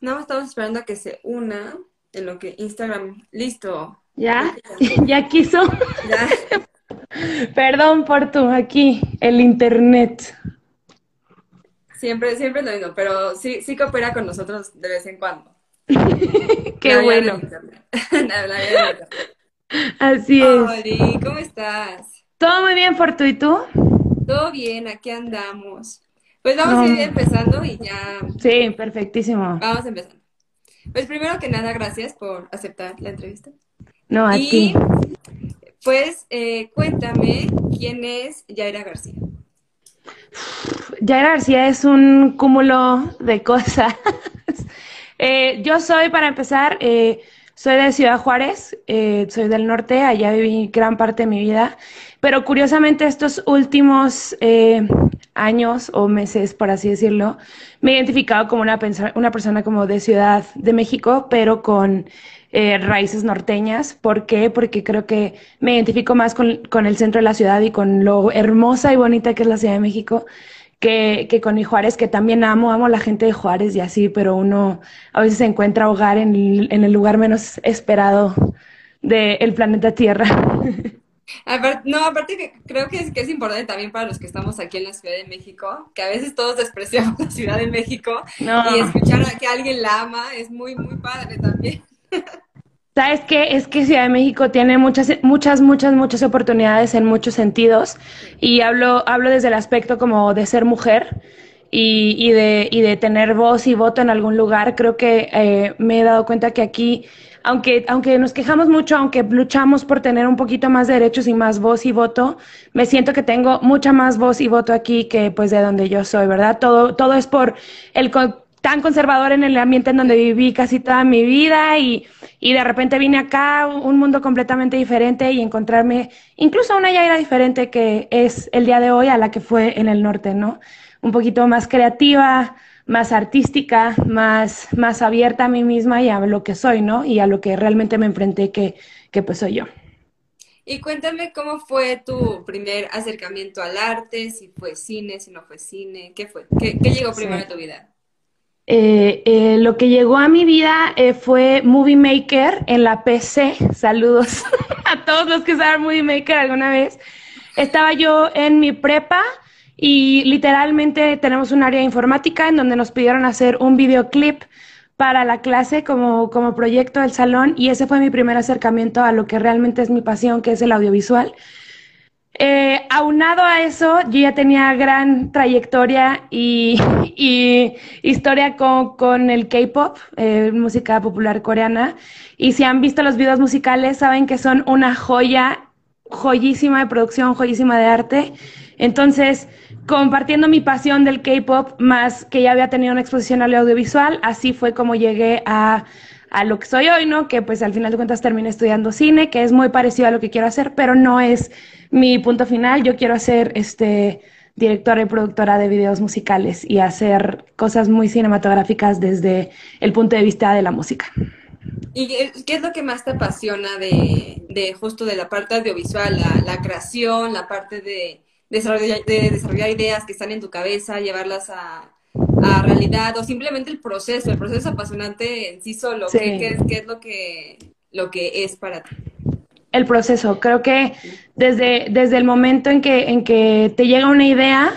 No, estamos esperando a que se una en lo que Instagram. Listo. ¿Ya? ¿Ya quiso? Perdón por tu aquí, el internet. Siempre, siempre lo mismo, pero sí, sí coopera con nosotros de vez en cuando. Qué bueno. Así es. Hola, ¿cómo estás? Todo muy bien, Fortu, ¿y tú? Todo bien, aquí andamos. Pues vamos a ir empezando y ya. Sí, perfectísimo. Vamos empezando. Pues primero que nada, gracias por aceptar la entrevista. No, a y, Pues eh, cuéntame quién es Yaira García. Yaira García es un cúmulo de cosas. Eh, yo soy, para empezar, eh, soy de Ciudad Juárez, soy del norte, allá viví gran parte de mi vida, pero curiosamente estos últimos años o meses, por así decirlo, me he identificado como una, persona como de Ciudad de México, pero con eh, raíces norteñas. ¿Por qué? Porque creo que me identifico más con, el centro de la ciudad y con lo hermosa y bonita que es la Ciudad de México. Que, con mi Juárez, que también amo, amo a la gente de Juárez y así, pero uno a veces se encuentra hogar en el lugar menos esperado del planeta Tierra. no, aparte que creo que es, que es importante también para los que estamos aquí en la Ciudad de México, que a veces todos despreciamos la Ciudad de México y escuchar a que alguien la ama es muy, muy padre también. ¿Sabes qué? Es que Ciudad de México tiene muchas, muchas, muchas, muchas oportunidades en muchos sentidos. Y hablo, hablo desde el aspecto como de ser mujer y, y, de, y de tener voz y voto en algún lugar. Creo que eh, me he dado cuenta que aquí, aunque, aunque nos quejamos mucho, aunque luchamos por tener un poquito más de derechos y más voz y voto, me siento que tengo mucha más voz y voto aquí que pues de donde yo soy, ¿verdad? Todo, todo es por el tan conservador en el ambiente en donde viví casi toda mi vida y, y de repente vine acá, un mundo completamente diferente y encontrarme incluso una Yaira diferente que es el día de hoy a la que fue en el norte, ¿no? Un poquito más creativa, más artística, más, más abierta a mí misma y a lo que soy, ¿no? Y a lo que realmente me enfrenté que, que pues soy yo. Y cuéntame cómo fue tu primer acercamiento al arte, si fue cine, si no fue cine, ¿qué fue? ¿Qué, qué llegó primero a tu vida? Eh, eh, lo que llegó a mi vida eh, fue Movie Maker en la PC. Saludos a todos los que saben Movie Maker alguna vez. Estaba yo en mi prepa y literalmente tenemos un área informática en donde nos pidieron hacer un videoclip para la clase como, como proyecto del salón y ese fue mi primer acercamiento a lo que realmente es mi pasión, que es el audiovisual. Eh, aunado a eso, yo ya tenía gran trayectoria y, historia con, el K-pop, eh, música popular coreana. Y si han visto los videos musicales, saben que son una joya, joyísima de producción, joyísima de arte. Entonces, compartiendo mi pasión del K-pop, más que ya había tenido una exposición al audiovisual, así fue como llegué a a lo que soy hoy, ¿no? Que pues al final de cuentas terminé estudiando cine, que es muy parecido a lo que quiero hacer, pero no es mi punto final. Yo quiero ser este directora y productora de videos musicales y hacer cosas muy cinematográficas desde el punto de vista de la música. ¿Y qué es lo que más te apasiona de, justo de la parte audiovisual, la, creación, la parte de de desarrollar ideas que están en tu cabeza, llevarlas a, a realidad o simplemente el proceso, el proceso apasionante en sí solo, ¿qué, es, lo que, lo que es para ti? El proceso, creo que desde, desde el momento en que, en que te llega una idea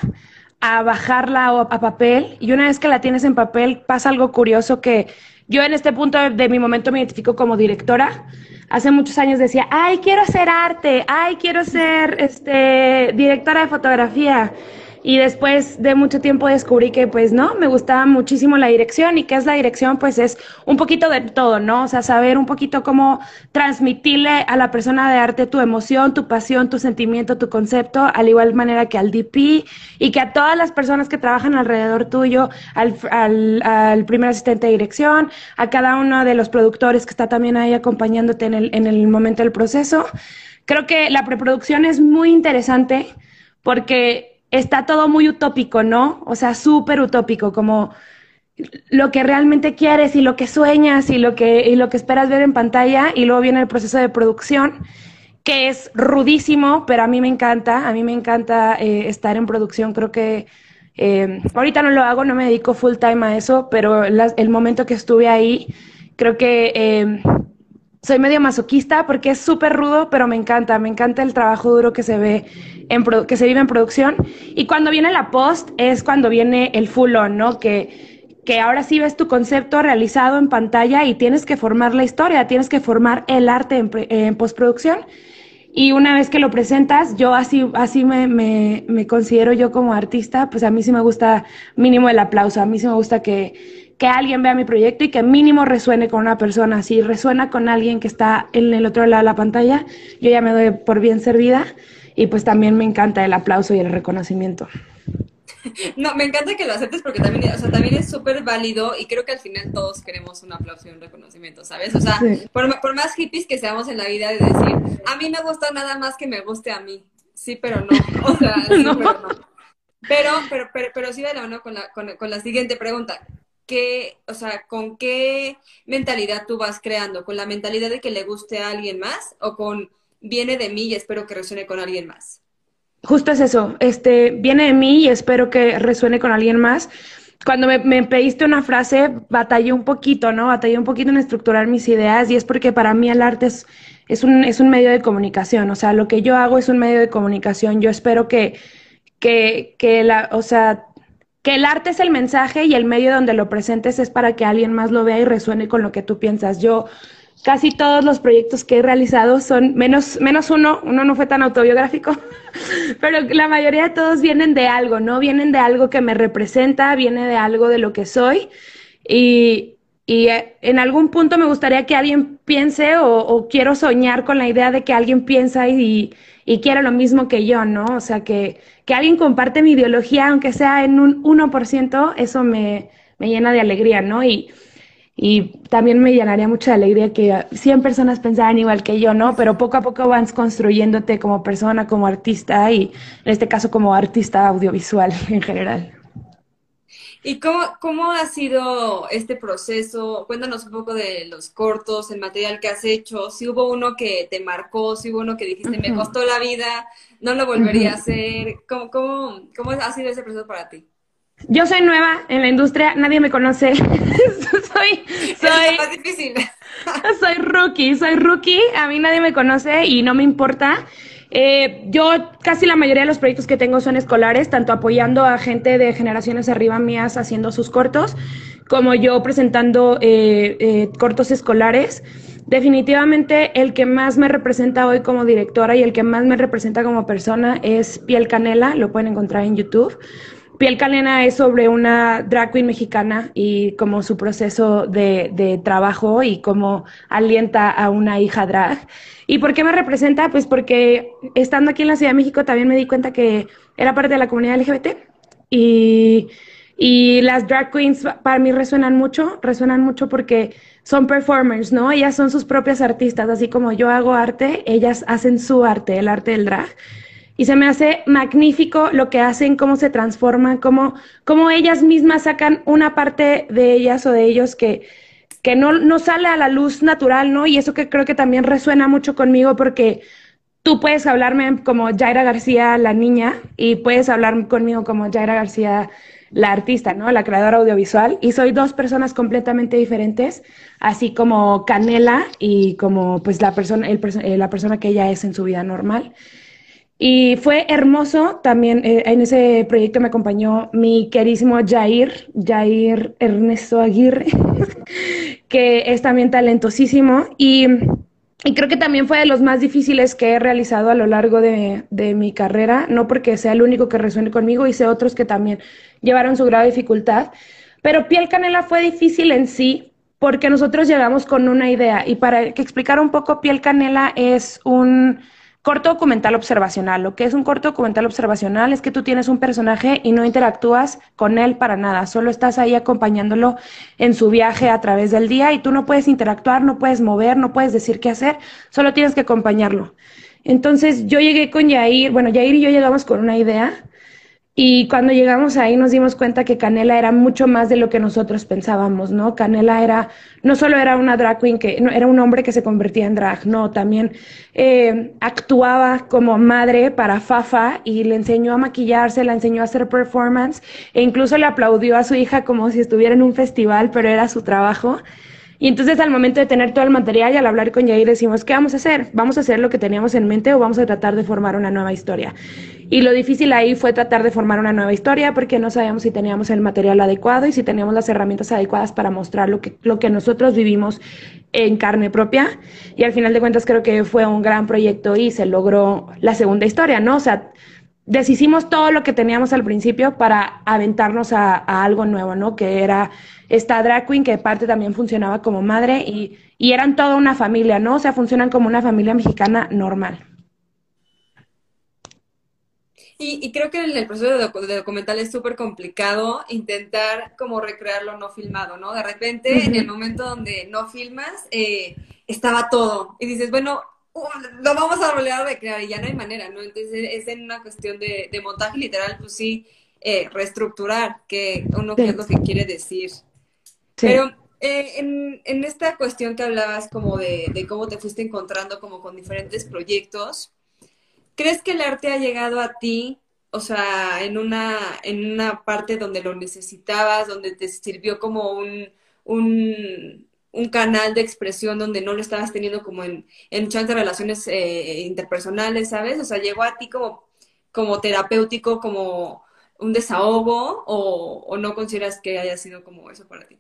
a bajarla a papel y una vez que la tienes en papel pasa algo curioso que yo en este punto de mi momento me identifico como directora. Hace muchos años decía, ay, quiero hacer arte, ay, quiero ser este, directora de fotografía. Y después de mucho tiempo descubrí que pues no, me gustaba muchísimo la dirección y qué es la dirección pues es un poquito de todo, ¿no? O sea, saber un poquito cómo transmitirle a la persona de arte tu emoción, tu pasión, tu sentimiento, tu concepto, al igual manera que al DP y que a todas las personas que trabajan alrededor tuyo, al, al, al primer asistente de dirección, a cada uno de los productores que está también ahí acompañándote en el, en el momento del proceso. Creo que la preproducción es muy interesante porque está todo muy utópico, ¿no? O sea, súper utópico, como lo que realmente quieres y lo que sueñas y lo que, y lo que esperas ver en pantalla y luego viene el proceso de producción que es rudísimo, pero a mí me encanta, a mí me encanta eh, estar en producción, creo que Eh, ahorita no lo hago, no me dedico full time a eso, pero el momento que estuve ahí, creo que eh, soy medio masoquista porque es súper rudo, pero me encanta, me encanta el trabajo duro que se ve en que se vive en producción. Y cuando viene la post es cuando viene el full on, ¿no? Que, que ahora sí ves tu concepto realizado en pantalla y tienes que formar la historia, tienes que formar el arte en, postproducción. Y una vez que lo presentas, yo así, así me, me, me, considero yo como artista, pues a mí sí me gusta mínimo el aplauso, a mí sí me gusta que, que alguien vea mi proyecto y que mínimo resuene con una persona. Si resuena con alguien que está en el otro lado de la pantalla, yo ya me doy por bien servida y pues también me encanta el aplauso y el reconocimiento. No, me encanta que lo aceptes porque también, o sea, también es súper válido y creo que al final todos queremos un aplauso y un reconocimiento, ¿sabes? O sea, por, más hippies que seamos en la vida de decir, a mí me gusta nada más que me guste a mí. Sí, pero no. O sea, sí, pero no. Pero, pero, pero, pero sí de la mano con la, con, con la siguiente pregunta. ¿Qué, o sea, con qué mentalidad tú vas creando? ¿Con la mentalidad de que le guste a alguien más o con viene de mí y espero que resuene con alguien más? Justo es eso, este, viene de mí y espero que resuene con alguien más. Cuando me, me pediste una frase, batallé un poquito, ¿no? Batallé un poquito en estructurar mis ideas y es porque para mí el arte es, es, un, es un medio de comunicación, o sea, lo que yo hago es un medio de comunicación. Yo espero que, que, que la, o sea, el arte es el mensaje y el medio donde lo presentes es para que alguien más lo vea y resuene con lo que tú piensas. Yo casi todos los proyectos que he realizado son, menos, menos uno, uno no fue tan autobiográfico, pero la mayoría de todos vienen de algo, ¿no? Vienen de algo que me representa, viene de algo de lo que soy. Y, y eh, en algún punto me gustaría que alguien piense o, quiero soñar con la idea de que alguien piensa y, y quiere lo mismo que yo, ¿no? O sea, que, que alguien comparte mi ideología, aunque sea en un 1%, eso me, me llena de alegría, ¿no? Y, y también me llenaría mucha alegría que 100 personas pensaran igual que yo, ¿no? Pero poco a poco vas construyéndote como persona, como artista y en este caso como artista audiovisual en general. ¿Y cómo, cómo ha sido este proceso? Cuéntanos un poco de los cortos, el material que has hecho, si hubo uno que te marcó, si hubo uno que dijiste, me costó la vida, no lo volvería a hacer. ¿Cómo, cómo, ¿Cómo ha sido ese proceso para ti? Yo soy nueva en la industria, nadie me conoce. soy, soy, más difícil. soy rookie, soy rookie. A mí nadie me conoce y no me importa. Eh, yo casi la mayoría de los proyectos que tengo son escolares, tanto apoyando a gente de generaciones arriba mías haciendo sus cortos, como yo presentando eh, eh, cortos escolares. Definitivamente el que más me representa hoy como directora y el que más me representa como persona es Piel Canela, lo pueden encontrar en YouTube. Piel Canela es sobre una drag queen mexicana y como su proceso de, de, trabajo y cómo alienta a una hija drag. ¿Y por qué me representa? Pues porque estando aquí en la Ciudad de México también me di cuenta que era parte de la comunidad LGBT y, y las drag queens para mí resuenan mucho, resuenan mucho porque son performers, ¿no? Ellas son sus propias artistas, así como yo hago arte, ellas hacen su arte, el arte del drag. Y se me hace magnífico lo que hacen, cómo se transforman, cómo, cómo ellas mismas sacan una parte de ellas o de ellos que, que no, no sale a la luz natural, ¿no? Y eso que creo que también resuena mucho conmigo porque tú puedes hablarme como Jaira García, la niña, y puedes hablar conmigo como Jaira García, la artista, ¿no? La creadora audiovisual. Y soy dos personas completamente diferentes, así como Canela y como pues la persona, el, eh, la persona que ella es en su vida normal. Y fue hermoso también, eh, en ese proyecto me acompañó mi querísimo Jair, Jair Ernesto Aguirre, que es también talentosísimo. Y, y, creo que también fue de los más difíciles que he realizado a lo largo de, de mi carrera, no porque sea el único que resuene conmigo, hice otros que también llevaron su grado de dificultad, pero Piel Canela fue difícil en sí porque nosotros llegamos con una idea. Y para que explicar un poco, Piel Canela es un Corto documental observacional. Lo que es un corto documental observacional es que tú tienes un personaje y no interactúas con él para nada, solo estás ahí acompañándolo en su viaje a través del día y tú no puedes interactuar, no puedes mover, no puedes decir qué hacer, solo tienes que acompañarlo. Entonces yo llegué con Yair, bueno, Yair y yo llegamos con una idea Y cuando llegamos ahí nos dimos cuenta que Canela era mucho más de lo que nosotros pensábamos, ¿no? Canela era, no solo era una drag queen, que no, era un hombre que se convertía en drag, no, también eh, actuaba como madre para Fafa y le enseñó a maquillarse, le enseñó a hacer performance e incluso le aplaudió a su hija como si estuviera en un festival, pero era su trabajo. Y entonces al momento de tener todo el material y al hablar con Yair decimos, ¿qué vamos a hacer? ¿Vamos a hacer lo que teníamos en mente o vamos a tratar de formar una nueva historia? Y lo difícil ahí fue tratar de formar una nueva historia porque no sabíamos si teníamos el material adecuado y si teníamos las herramientas adecuadas para mostrar lo que, lo que nosotros vivimos en carne propia. Y al final de cuentas creo que fue un gran proyecto y se logró la segunda historia, ¿no? O sea, deshicimos todo lo que teníamos al principio para aventarnos a, algo nuevo, ¿no? Que era esta drag queen que parte también funcionaba como madre y, y eran toda una familia, ¿no? O sea, funcionan como una familia mexicana normal. Y, creo que en el proceso de, documental es súper complicado intentar como recrearlo no filmado, ¿no? De repente, en el momento donde no filmas, eh, estaba todo. Y dices, bueno, lo vamos a volver a recrear y ya no hay manera, ¿no? Entonces es en una cuestión de, montaje literal, pues sí, eh, reestructurar que uno qué es lo que quiere decir. Pero eh, en, en, esta cuestión que hablabas como de, de, cómo te fuiste encontrando como con diferentes proyectos, ¿crees que el arte ha llegado a ti, o sea, en una, en una parte donde lo necesitabas, donde te sirvió como un, un un canal de expresión donde no lo estabas teniendo como en, en muchas relaciones eh, interpersonales, ¿sabes? O sea, llegó a ti como, como terapéutico, como un desahogo, o, no consideras que haya sido como eso para ti?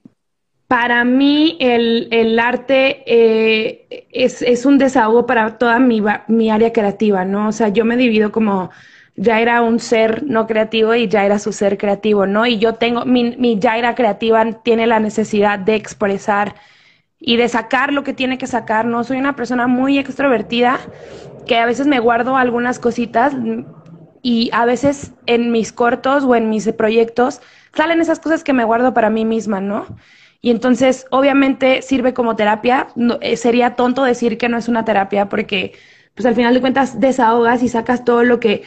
Para mí el, arte eh, es, es, un desahogo para toda mi, mi área creativa, ¿no? O sea, yo me divido como ya era un ser no creativo y ya era su ser creativo, ¿no? Y yo tengo, mi, mi era creativa tiene la necesidad de expresar y de sacar lo que tiene que sacar, ¿no? Soy una persona muy extrovertida que a veces me guardo algunas cositas y a veces en mis cortos o en mis proyectos salen esas cosas que me guardo para mí misma, ¿no? Y entonces, obviamente, sirve como terapia. Eh, sería tonto decir que no es una terapia porque, pues al final de cuentas, desahogas y sacas todo lo que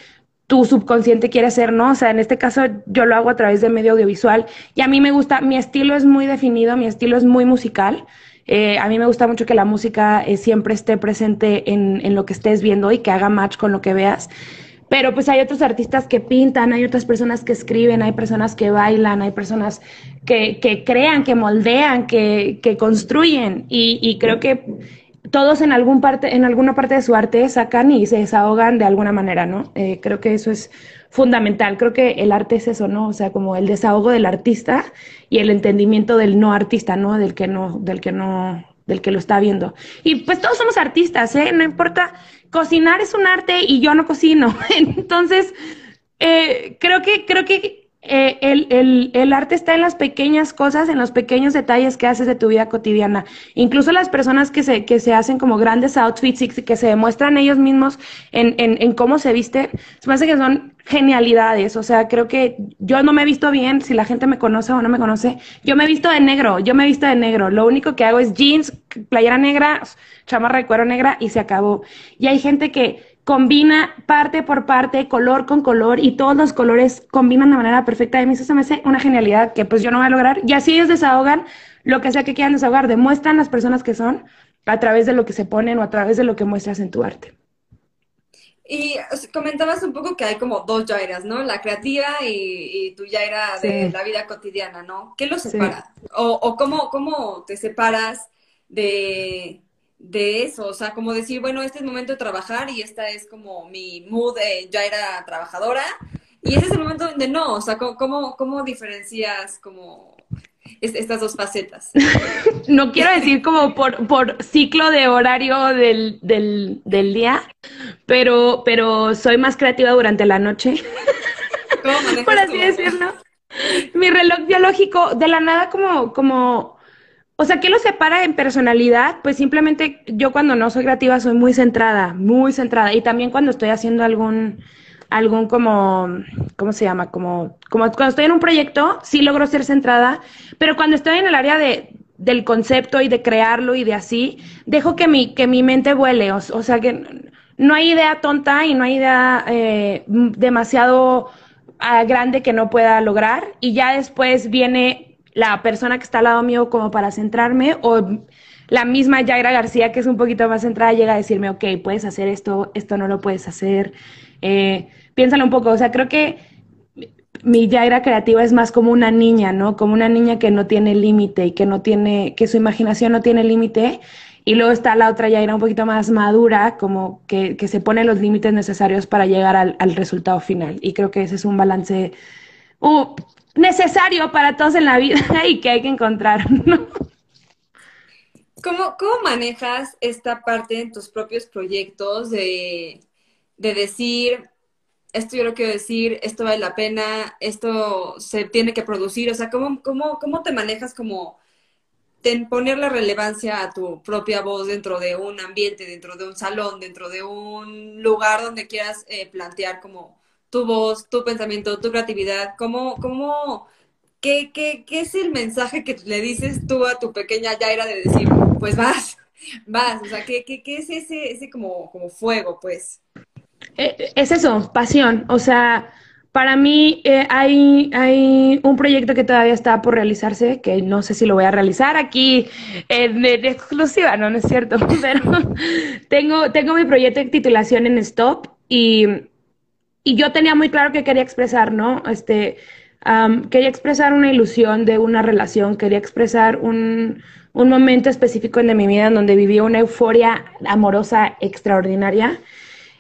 tu subconsciente quiere hacer, ¿no? O sea, en este caso yo lo hago a través de medio audiovisual y a mí me gusta, mi estilo es muy definido, mi estilo es muy musical. Eh, a mí me gusta mucho que la música eh, siempre esté presente en, en, lo que estés viendo y que haga match con lo que veas. Pero pues hay otros artistas que pintan, hay otras personas que escriben, hay personas que bailan, hay personas que, que crean, que moldean, que, que construyen. Y, creo que todos en, algún parte, en alguna parte de su arte sacan y se desahogan de alguna manera, ¿no? Eh, creo que eso es fundamental. Creo que el arte es eso, ¿no? O sea, como el desahogo del artista y el entendimiento del no artista, ¿no? Del que no, del que no, del que lo está viendo. Y pues todos somos artistas, ¿eh? No importa, cocinar es un arte y yo no cocino. Entonces, eh, creo que, creo que eh, el, el, el, arte está en las pequeñas cosas, en los pequeños detalles que haces de tu vida cotidiana. Incluso las personas que se, que se hacen como grandes outfits y que se demuestran ellos mismos en, en, en cómo se visten, se me hace que son genialidades. O sea, creo que yo no me he visto bien, si la gente me conoce o no me conoce, yo me he visto de negro, yo me he visto de negro. Lo único que hago es jeans, playera negra, chamarra de cuero negra y se acabó. Y hay gente que combina parte por parte, color con color, y todos los colores combinan de manera perfecta. A mí eso se me hace una genialidad que pues yo no voy a lograr. Y así ellos desahogan lo que sea que quieran desahogar, demuestran las personas que son a través de lo que se ponen o a través de lo que muestras en tu arte. Y comentabas un poco que hay como dos Jairas, ¿no? La creativa y, tu Jaira de la vida cotidiana, ¿no? ¿Qué los separa? O, o cómo, cómo te separas de, de eso, o sea, como decir, bueno, este es el momento de trabajar y esta es como mi mood, ya era trabajadora, y ese es el momento donde no, o sea, ¿cómo, cómo diferencias como estas dos facetas? no quiero decir como por, por ciclo de horario del, del, del día, pero, pero soy más creativa durante la noche, por así decirlo. Mi reloj biológico, de la nada como, como o sea, ¿qué lo separa en personalidad? Pues simplemente yo cuando no soy creativa soy muy centrada, muy centrada. Y también cuando estoy haciendo algún, algún como, ¿cómo se llama? Como, como cuando estoy en un proyecto, sí logro ser centrada, pero cuando estoy en el área de, del concepto y de crearlo y de así, dejo que mi, que mi mente vuele. O, sea, que no hay idea tonta y no hay idea eh, demasiado ah, grande que no pueda lograr y ya después viene la persona que está al lado mío como para centrarme o la misma Yaira García, que es un poquito más centrada, llega a decirme, ok, puedes hacer esto, esto no lo puedes hacer. Eh, piénsalo un poco, o sea, creo que mi Yaira creativa es más como una niña, ¿no? Como una niña que no tiene límite y que no tiene, que su imaginación no tiene límite. Y luego está la otra Yaira un poquito más madura, como que, que se pone los límites necesarios para llegar al, al, resultado final. Y creo que ese es un balance uh, necesario para todos en la vida y que hay que encontrar, ¿no? ¿Cómo, ¿Cómo manejas esta parte en tus propios proyectos de, de decir, esto yo lo quiero decir, esto vale la pena, esto se tiene que producir? O sea, ¿cómo, cómo, cómo te manejas como poner la relevancia a tu propia voz dentro de un ambiente, dentro de un salón, dentro de un lugar donde quieras eh, plantear como tu voz, tu pensamiento, tu creatividad? ¿Cómo, cómo ¿Qué, qué, qué es el mensaje que le dices tú a tu pequeña Yaira de decir, pues vas, vas? O sea, ¿qué, qué, qué es ese, ese como, como fuego, pues? Eh, es eso, pasión. O sea, para mí eh, hay, hay un proyecto que todavía está por realizarse, que no sé si lo voy a realizar aquí en, exclusiva, no, no es cierto, pero tengo, tengo mi proyecto de titulación en Stop y, y yo tenía muy claro que quería expresar, ¿no? Este, quería expresar una ilusión de una relación, quería expresar un, un momento específico de mi vida en donde viví una euforia amorosa extraordinaria.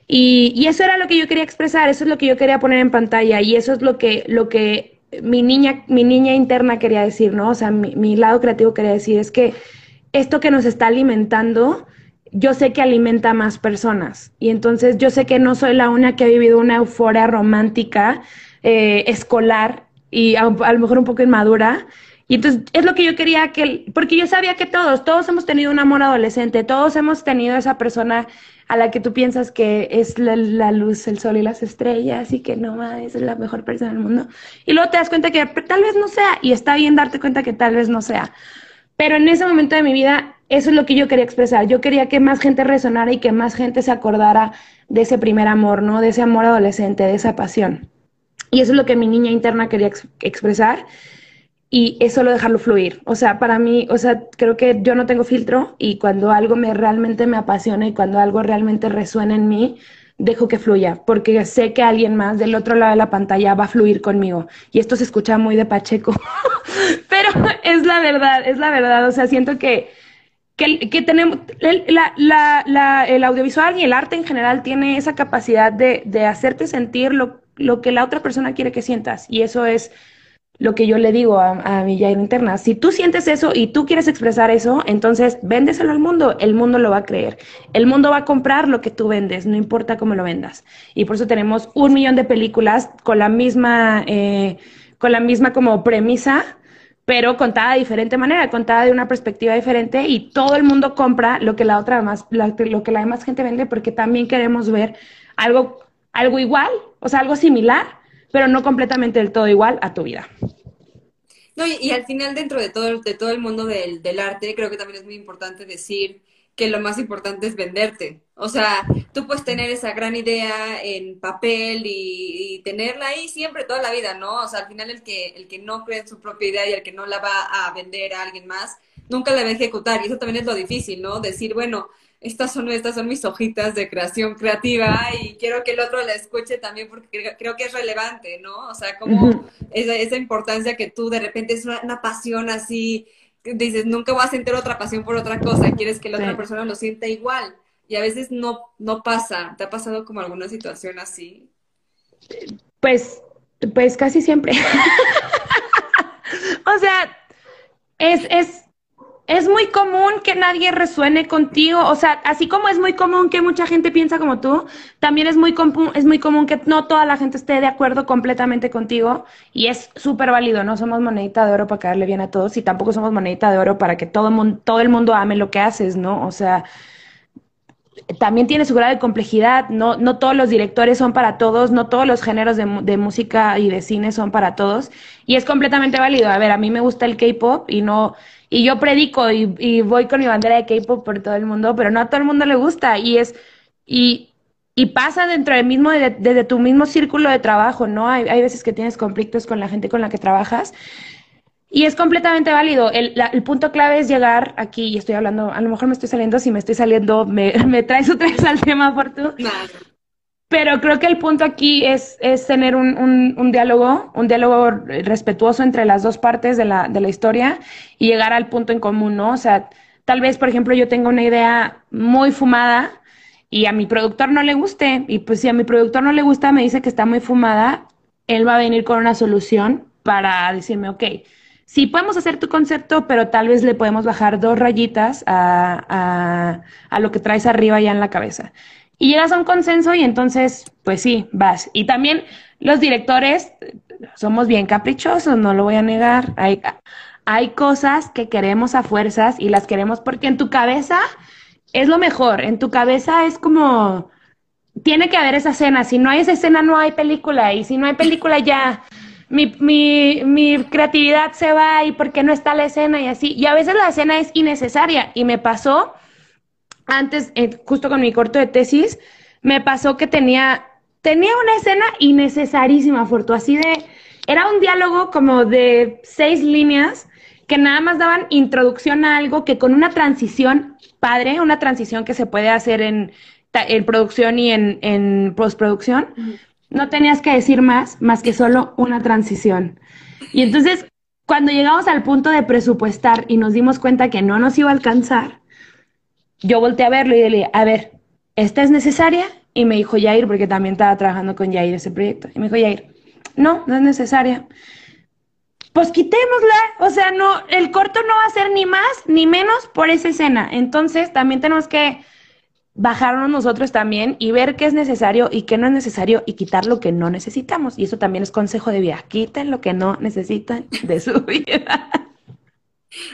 Y, y, eso era lo que yo quería expresar, eso es lo que yo quería poner en pantalla y eso es lo que, lo que mi, niña, mi niña interna quería decir, ¿no? O sea, mi, mi lado creativo quería decir es que esto que nos está alimentando, yo sé que alimenta a más personas. Y entonces yo sé que no soy la única que ha vivido una euforia romántica, eh, escolar, y a, lo mejor un poco inmadura. Y entonces es lo que yo quería que, porque yo sabía que todos, todos hemos tenido un amor adolescente, todos hemos tenido esa persona a la que tú piensas que es la, luz, el sol y las estrellas y que no es la mejor persona del mundo. Y luego te das cuenta que tal vez no sea, y está bien darte cuenta que tal vez no sea. Pero en ese momento de mi vida, eso es lo que yo quería expresar. Yo quería que más gente resonara y que más gente se acordara de ese primer amor, ¿no? De ese amor adolescente, de esa pasión. Y eso es lo que mi niña interna quería expresar y es solo dejarlo fluir. O sea, para mí, o sea, creo que yo no tengo filtro y cuando algo me realmente me apasiona y cuando algo realmente resuena en mí, dejo que fluya, porque sé que alguien más del otro lado de la pantalla va a fluir conmigo. Y esto se escucha muy de Pacheco, pero es la verdad, es la verdad. O sea, siento que, que, que tenemos, la, la, la, el audiovisual y el arte en general tiene esa capacidad de, de hacerte sentir lo, lo que la otra persona quiere que sientas. Y eso es lo que yo le digo a, mi Yair interna. Si tú sientes eso y tú quieres expresar eso, entonces véndeselo al mundo. El mundo lo va a creer. El mundo va a comprar lo que tú vendes, no importa cómo lo vendas. Y por eso tenemos un millón de películas con la misma, eh, con la misma como premisa, pero contada de diferente manera, contada de una perspectiva diferente y todo el mundo compra lo que la otra más, lo que la demás gente vende porque también queremos ver algo algo igual, o sea, algo similar, pero no completamente del todo igual a tu vida. No, y, al final dentro de todo, de todo el mundo del, del, arte, creo que también es muy importante decir que lo más importante es venderte. O sea, tú puedes tener esa gran idea en papel y, y, tenerla ahí siempre, toda la vida, ¿no? O sea, al final el que, el que no cree en su propia idea y el que no la va a vender a alguien más, nunca la va a ejecutar. Y eso también es lo difícil, ¿no? Decir, bueno, estas son, estas son mis hojitas de creación creativa y quiero que el otro la escuche también porque creo que es relevante, ¿no? O sea, como esa, esa, importancia que tú de repente es una, pasión así, dices, nunca voy a sentir otra pasión por otra cosa, quieres que la otra persona lo sienta igual y a veces no, no pasa. ¿Te ha pasado como alguna situación así? Pues, pues casi siempre. o sea, es, es, es muy común que nadie resuene contigo, o sea, así como es muy común que mucha gente piensa como tú, también es muy, es muy común que no toda la gente esté de acuerdo completamente contigo y es súper válido, no somos monedita de oro para caerle bien a todos y tampoco somos monedita de oro para que todo, mundo, todo el mundo ame lo que haces, ¿no? O sea, también tiene su grado de complejidad, no, no todos los directores son para todos, no todos los géneros de, de música y de cine son para todos y es completamente válido. A ver, a mí me gusta el K-pop y no y yo predico y, voy con mi bandera de K-pop por todo el mundo, pero no a todo el mundo le gusta y es, y, y pasa dentro del mismo, desde tu mismo círculo de trabajo, ¿no? Hay, hay, veces que tienes conflictos con la gente con la que trabajas. Y es completamente válido. El, el, punto clave es llegar aquí, y estoy hablando, a lo mejor me estoy saliendo, si me estoy saliendo, me, me traes otra vez al tema por tú. Pero creo que el punto aquí es, es tener un, un, un, diálogo, un diálogo respetuoso entre las dos partes de la, de la historia y llegar al punto en común, ¿no? O sea, tal vez, por ejemplo, yo tengo una idea muy fumada y a mi productor no le guste, y pues si a mi productor no le gusta, me dice que está muy fumada, él va a venir con una solución para decirme, ok, sí podemos hacer tu concepto, pero tal vez le podemos bajar dos rayitas a, a, a lo que traes arriba ya en la cabeza. Y llegas a un consenso y entonces, pues sí, vas. Y también los directores somos bien caprichosos, no lo voy a negar. Hay, hay cosas que queremos a fuerzas y las queremos porque en tu cabeza es lo mejor. En tu cabeza es como, tiene que haber esa escena. Si no hay esa escena, no hay película. Y si no hay película, ya mi, mi, creatividad se va y porque no está la escena y así. Y a veces la escena es innecesaria. Y me pasó antes, eh, justo con mi corto de tesis, me pasó que tenía, tenía una escena innecesarísima, Fortu, así de, era un diálogo como de seis líneas que nada más daban introducción a algo que con una transición padre, una transición que se puede hacer en, en producción y en, en postproducción, no tenías que decir más, más que solo una transición. Y entonces, cuando llegamos al punto de presupuestar y nos dimos cuenta que no nos iba a alcanzar, yo volteé a verlo y le dije, a ver, ¿esta es necesaria? Y me dijo Jair, porque también estaba trabajando con Jair ese proyecto. Y me dijo Jair, no, no es necesaria pues quitémosla, o sea, no, el corto no va a ser ni más ni menos por esa escena. Entonces, también tenemos que bajarnos nosotros también y ver qué es necesario y qué no es necesario y quitar lo que no necesitamos. Y eso también es consejo de vida. Quiten lo que no necesitan de su vida.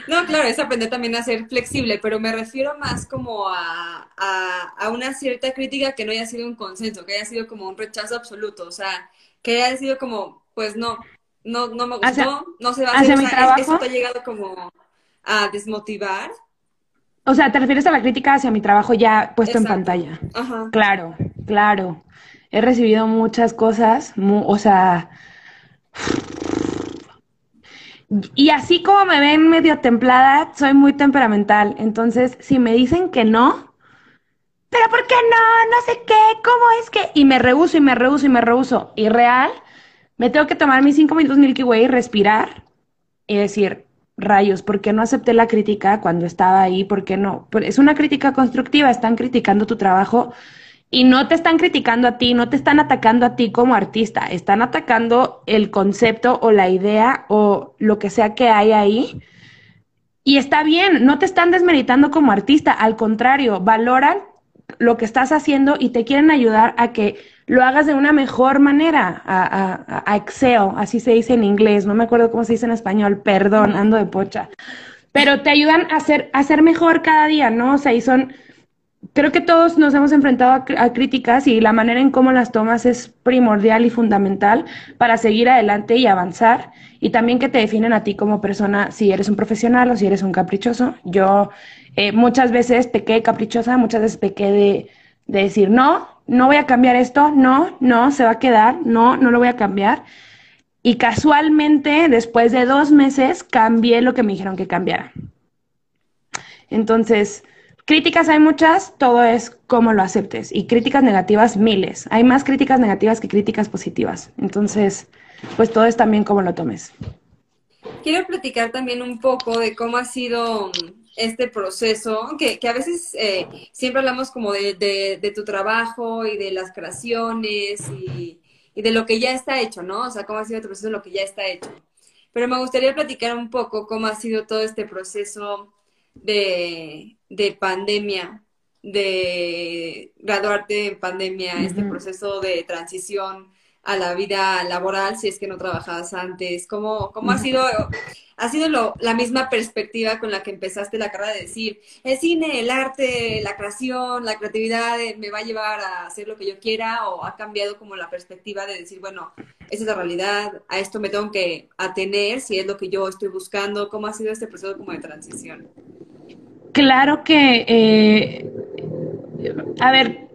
No, claro, es aprender también a ser flexible, pero me refiero más como a, a, a, una cierta crítica que no haya sido un consenso, que haya sido como un rechazo absoluto, o sea, que haya sido como, pues no, no, no me gustó, no se va a hacer, mi trabajo, eso te ha llegado como a desmotivar. O sea, ¿te refieres a la crítica hacia mi trabajo ya puesto en pantalla? Ajá. Claro, claro. He recibido muchas cosas, o sea... Y así como me ven medio templada, soy muy temperamental. Entonces, si me dicen que no, pero ¿por qué no? No sé qué, ¿cómo es que? Y me rehuso y me rehuso y me rehuso. Y real, me tengo que tomar mis cinco minutos Milky Way, respirar y decir, rayos, ¿por qué no acepté la crítica cuando estaba ahí? ¿Por qué no? Es una crítica constructiva, están criticando tu trabajo y no te están criticando a ti, no te están atacando a ti como artista, están atacando el concepto o la idea o lo que sea que hay ahí. Y está bien, no te están desmeritando como artista, al contrario, valoran lo que estás haciendo y te quieren ayudar a que lo hagas de una mejor manera, a, a, excel, así se dice en inglés, no me acuerdo cómo se dice en español, perdón, ando de pocha. Pero te ayudan a ser, a ser mejor cada día, ¿no? O sea, y son, creo que todos nos hemos enfrentado a, a, críticas y la manera en cómo las tomas es primordial y fundamental para seguir adelante y avanzar y también que te definen a ti como persona si eres un profesional o si eres un caprichoso. Yo eh, muchas veces pequé caprichosa, muchas veces pequé de, de decir, no, no voy a cambiar esto, no, no, se va a quedar, no, no lo voy a cambiar. Y casualmente, después de dos meses, cambié lo que me dijeron que cambiara. Entonces, críticas hay muchas, todo es cómo lo aceptes. Y críticas negativas, miles. Hay más críticas negativas que críticas positivas. Entonces, pues todo es también cómo lo tomes. Quiero platicar también un poco de cómo ha sido este proceso, que, que a veces eh, siempre hablamos como de, de, tu trabajo y de las creaciones y, y, de lo que ya está hecho, ¿no? O sea, cómo ha sido el proceso de lo que ya está hecho. Pero me gustaría platicar un poco cómo ha sido todo este proceso de, de pandemia, de graduarte en pandemia, este proceso de transición a la vida laboral si es que no trabajabas antes? ¿Cómo, cómo ha sido, ha sido lo, la misma perspectiva con la que empezaste la carrera de decir, el cine, el arte, la creación, la creatividad eh, me va a llevar a hacer lo que yo quiera o ha cambiado como la perspectiva de decir, bueno, esa es la realidad, a esto me tengo que atener si es lo que yo estoy buscando? ¿Cómo ha sido este proceso como de transición? Claro que, eh, a ver,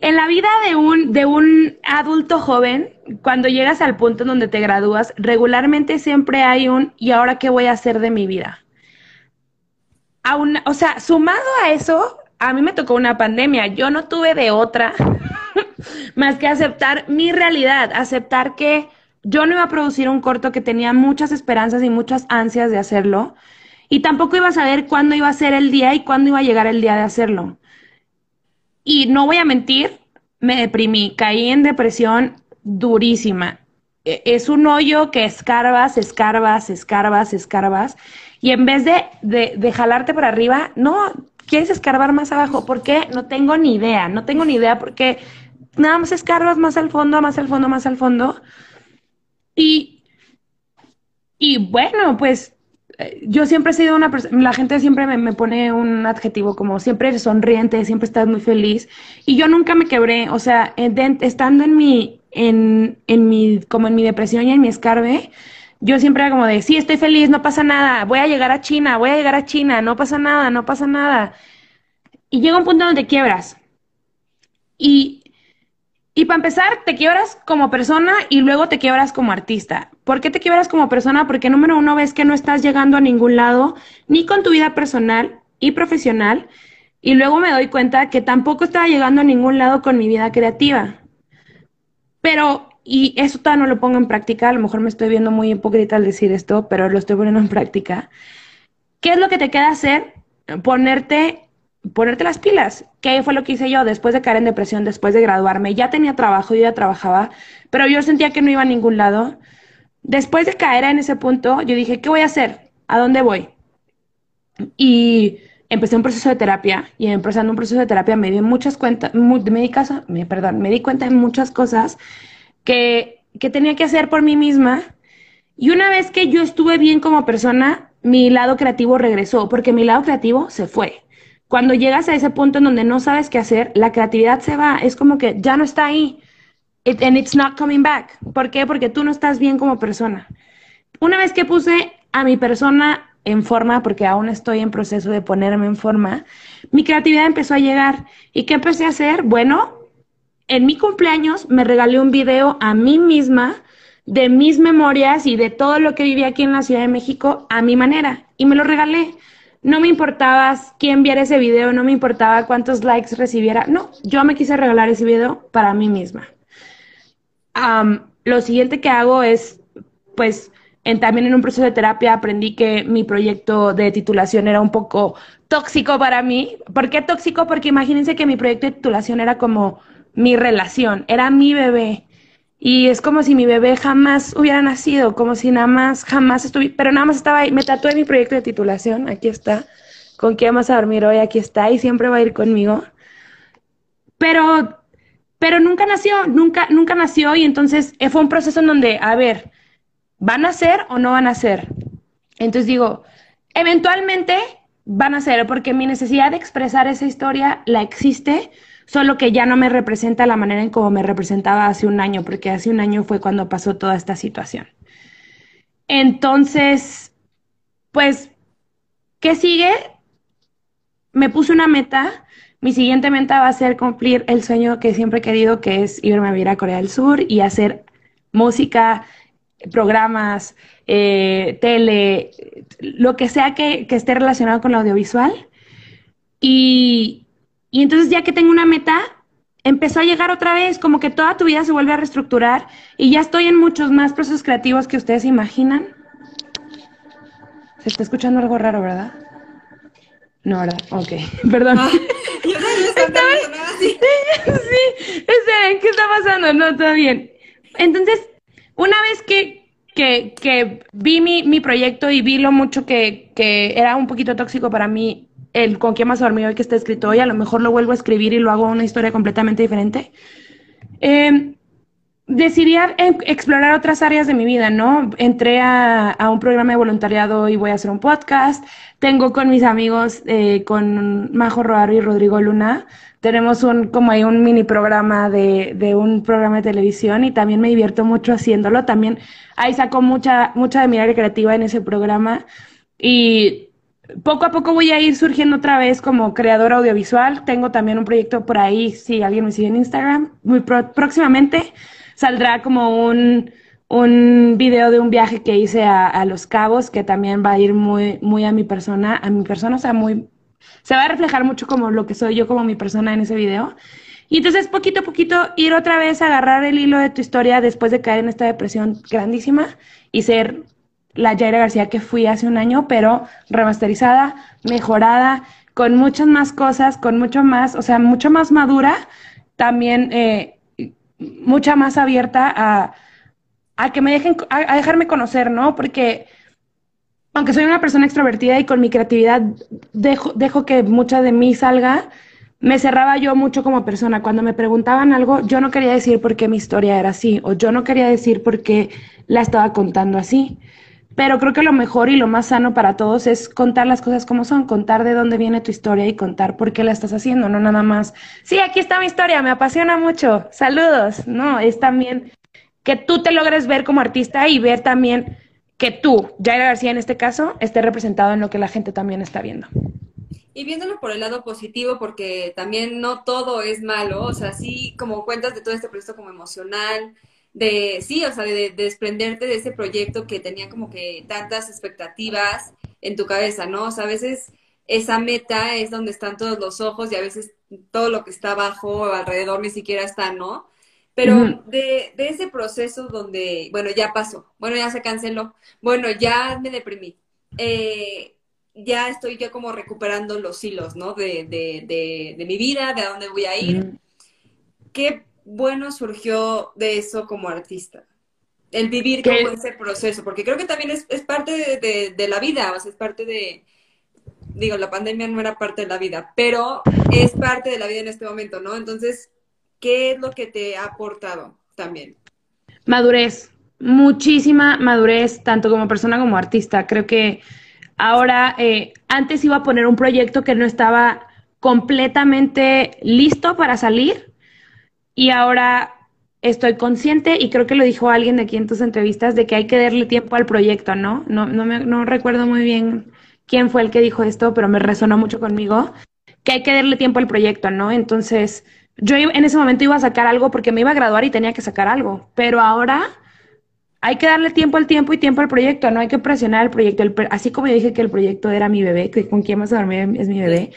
en la vida de un, de un adulto joven, cuando llegas al punto en donde te gradúas, regularmente siempre hay un ¿y ahora qué voy a hacer de mi vida? o sea, sumado a eso, a mí me tocó una pandemia. Yo no tuve de otra más que aceptar mi realidad, aceptar que yo no iba a producir un corto que tenía muchas esperanzas y muchas ansias de hacerlo. Y tampoco iba a saber cuándo iba a ser el día y cuándo iba a llegar el día de hacerlo. Y no voy a mentir, me deprimí, caí en depresión durísima. E, es un hoyo que escarbas, escarbas, escarbas, escarbas. Y en vez de, de, de jalarte para arriba, no, quieres escarbar más abajo. ¿Por qué? No tengo ni idea, no tengo ni idea porque nada más escarbas más al fondo, más al fondo, más al fondo. Y, y bueno, pues yo siempre he sido una persona, la gente siempre me, pone un adjetivo como siempre sonriente, siempre estás muy feliz. Y yo nunca me quebré, o sea, estando en mi, en, en mi, como en mi depresión y en mi escarbe, yo siempre era como de, sí, estoy feliz, no pasa nada, voy a llegar a China, voy a llegar a China, no pasa nada, no pasa nada. Y llega un punto donde quiebras. Y, y para empezar, te quiebras como persona y luego te quiebras como artista. ¿Por qué te quiebras como persona? Porque número uno ves que no estás llegando a ningún lado, ni con tu vida personal y profesional. Y luego me doy cuenta que tampoco estaba llegando a ningún lado con mi vida creativa. Pero y eso todavía no lo pongo en práctica, a lo mejor me estoy viendo muy hipócrita al decir esto, pero lo estoy poniendo en práctica. ¿Qué es lo que te queda hacer? Ponerte, ponerte las pilas. ¿Qué fue lo que hice yo después de caer en depresión, después de graduarme? Ya tenía trabajo, yo ya trabajaba, pero yo sentía que no iba a ningún lado. Después de caer en ese punto, yo dije, ¿qué voy a hacer? ¿A dónde voy? Y empecé un proceso de terapia y empezando un proceso de terapia me di muchas cuentas, me di, me, perdón, me di cuenta de muchas cosas que, tenía que hacer por mí misma. Y una vez que yo estuve bien como persona, mi lado creativo regresó, porque mi lado creativo se fue. Cuando llegas a ese punto en donde no sabes qué hacer, la creatividad se va, es como que ya no está ahí. And it's not coming back. ¿Por qué? Porque tú no estás bien como persona. Una vez que puse a mi persona en forma, porque aún estoy en proceso de ponerme en forma, mi creatividad empezó a llegar. ¿Y qué empecé a hacer? Bueno, en mi cumpleaños me regalé un video a mí misma de mis memorias y de todo lo que viví aquí en la Ciudad de México a mi manera y me lo regalé. No me importaba quién viera ese video, no me importaba cuántos likes recibiera. No, yo me quise regalar ese video para mí misma. Lo siguiente que hago es, pues, también en un proceso de terapia aprendí que mi proyecto de titulación era un poco tóxico para mí. ¿Por qué tóxico? Porque imagínense que mi proyecto de titulación era como mi relación, era mi bebé. Y es como si mi bebé jamás hubiera nacido, como si nada más, jamás estuviera, pero nada más estaba ahí. Me tatué mi proyecto de titulación, aquí está. ¿Con quién vamos a dormir hoy? Aquí está y siempre va a ir conmigo. Pero, pero nunca nació, nunca, nunca nació y entonces eh, fue un proceso en donde, a ver, ¿van a ser o no van a ser? Entonces digo, eventualmente van a ser, porque mi necesidad de expresar esa historia la existe, solo que ya no me representa la manera en como me representaba hace un año, porque hace un año fue cuando pasó toda esta situación. Entonces, pues, ¿qué sigue? Me puse una meta. Mi siguiente meta va a ser cumplir el sueño que siempre he querido, que es irme a vivir a Corea del Sur y hacer música, programas, eh, tele, lo que sea que, esté relacionado con lo audiovisual. Y, y entonces ya que tengo una meta, empezó a llegar otra vez, como que toda tu vida se vuelve a reestructurar y ya estoy en muchos más procesos creativos que ustedes imaginan. Se está escuchando algo raro, ¿verdad? No, ¿verdad? Ok, perdón. Ah, yo sí, sí, ¿qué está pasando? No, todo bien. Entonces, una vez que, que, que vi mi, mi, proyecto y vi lo mucho que, que era un poquito tóxico para mí el con quién más dormido hoy que está escrito hoy, a lo mejor lo vuelvo a escribir y lo hago una historia completamente diferente. Eh, decidí explorar otras áreas de mi vida, ¿no? Entré a, un programa de voluntariado y voy a hacer un podcast. Tengo con mis amigos, eh, con Majo Roaro y Rodrigo Luna, tenemos un, como hay un mini programa de, de, un programa de televisión y también me divierto mucho haciéndolo. También ahí saco mucha, mucha de mi área creativa en ese programa y poco a poco voy a ir surgiendo otra vez como creadora audiovisual. Tengo también un proyecto por ahí, si alguien me sigue en Instagram, muy próximamente saldrá como un, un video de un viaje que hice a, a, Los Cabos, que también va a ir muy, muy a mi persona, a mi persona, o sea, muy, se va a reflejar mucho como lo que soy yo como mi persona en ese video. Y entonces poquito a poquito ir otra vez a agarrar el hilo de tu historia después de caer en esta depresión grandísima y ser la Jaira García que fui hace un año, pero remasterizada, mejorada, con muchas más cosas, con mucho más, o sea, mucho más madura, también eh, mucha más abierta a, a que me dejen, a, dejarme conocer, ¿no? Porque aunque soy una persona extrovertida y con mi creatividad dejo, dejo que mucha de mí salga, me cerraba yo mucho como persona. Cuando me preguntaban algo, yo no quería decir por qué mi historia era así, o yo no quería decir por qué la estaba contando así. Pero creo que lo mejor y lo más sano para todos es contar las cosas como son, contar de dónde viene tu historia y contar por qué la estás haciendo, no nada más. Sí, aquí está mi historia, me apasiona mucho, saludos. No, es también que tú te logres ver como artista y ver también que tú, Jaira García en este caso, esté representado en lo que la gente también está viendo. Y viéndolo por el lado positivo, porque también no todo es malo, o sea, sí, como cuentas de todo este proceso como emocional, de, sí, o sea, de, desprenderte de ese proyecto que tenía como que tantas expectativas en tu cabeza, ¿no? O sea, a veces esa meta es donde están todos los ojos y a veces todo lo que está abajo o alrededor ni siquiera está, ¿no? Pero de, de, ese proceso donde, bueno, ya pasó, bueno, ya se canceló, bueno, ya me deprimí. Eh, ya estoy yo como recuperando los hilos, ¿no? De, de, de, mi vida, de a dónde voy a ir. ¿Qué bueno surgió de eso como artista? El vivir como ese proceso, porque creo que también es, es parte de, la vida, o sea, es parte de, digo, la pandemia no era parte de la vida, pero es parte de la vida en este momento, ¿no? Entonces, ¿qué es lo que te ha aportado también? Madurez, muchísima madurez, tanto como persona como artista. Creo que Ahora, eh, antes iba a poner un proyecto que no estaba completamente listo para salir y ahora estoy consciente y creo que lo dijo alguien de aquí en tus entrevistas de que hay que darle tiempo al proyecto, ¿no? No, no, me, no recuerdo muy bien quién fue el que dijo esto, pero me resonó mucho conmigo, que hay que darle tiempo al proyecto, ¿no? Entonces, yo en ese momento iba a sacar algo porque me iba a graduar y tenía que sacar algo, pero ahora hay que darle tiempo al tiempo y tiempo al proyecto, no hay que presionar el proyecto. así como yo dije que el proyecto era mi bebé, que con quién vas a dormir es mi bebé,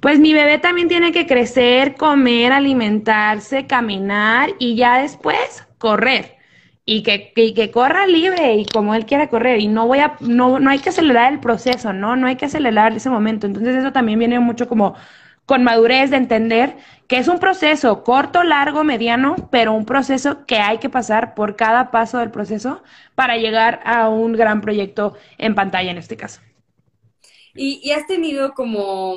pues mi bebé también tiene que crecer, comer, alimentarse, caminar y ya después correr. Y que, que, corra libre y como él quiera correr. Y no voy a, no, no hay que acelerar el proceso, ¿no? No hay que acelerar ese momento. Entonces eso también viene mucho como con madurez de entender que es un proceso corto, largo, mediano, pero un proceso que hay que pasar por cada paso del proceso para llegar a un gran proyecto en pantalla en este caso. Y, has tenido como,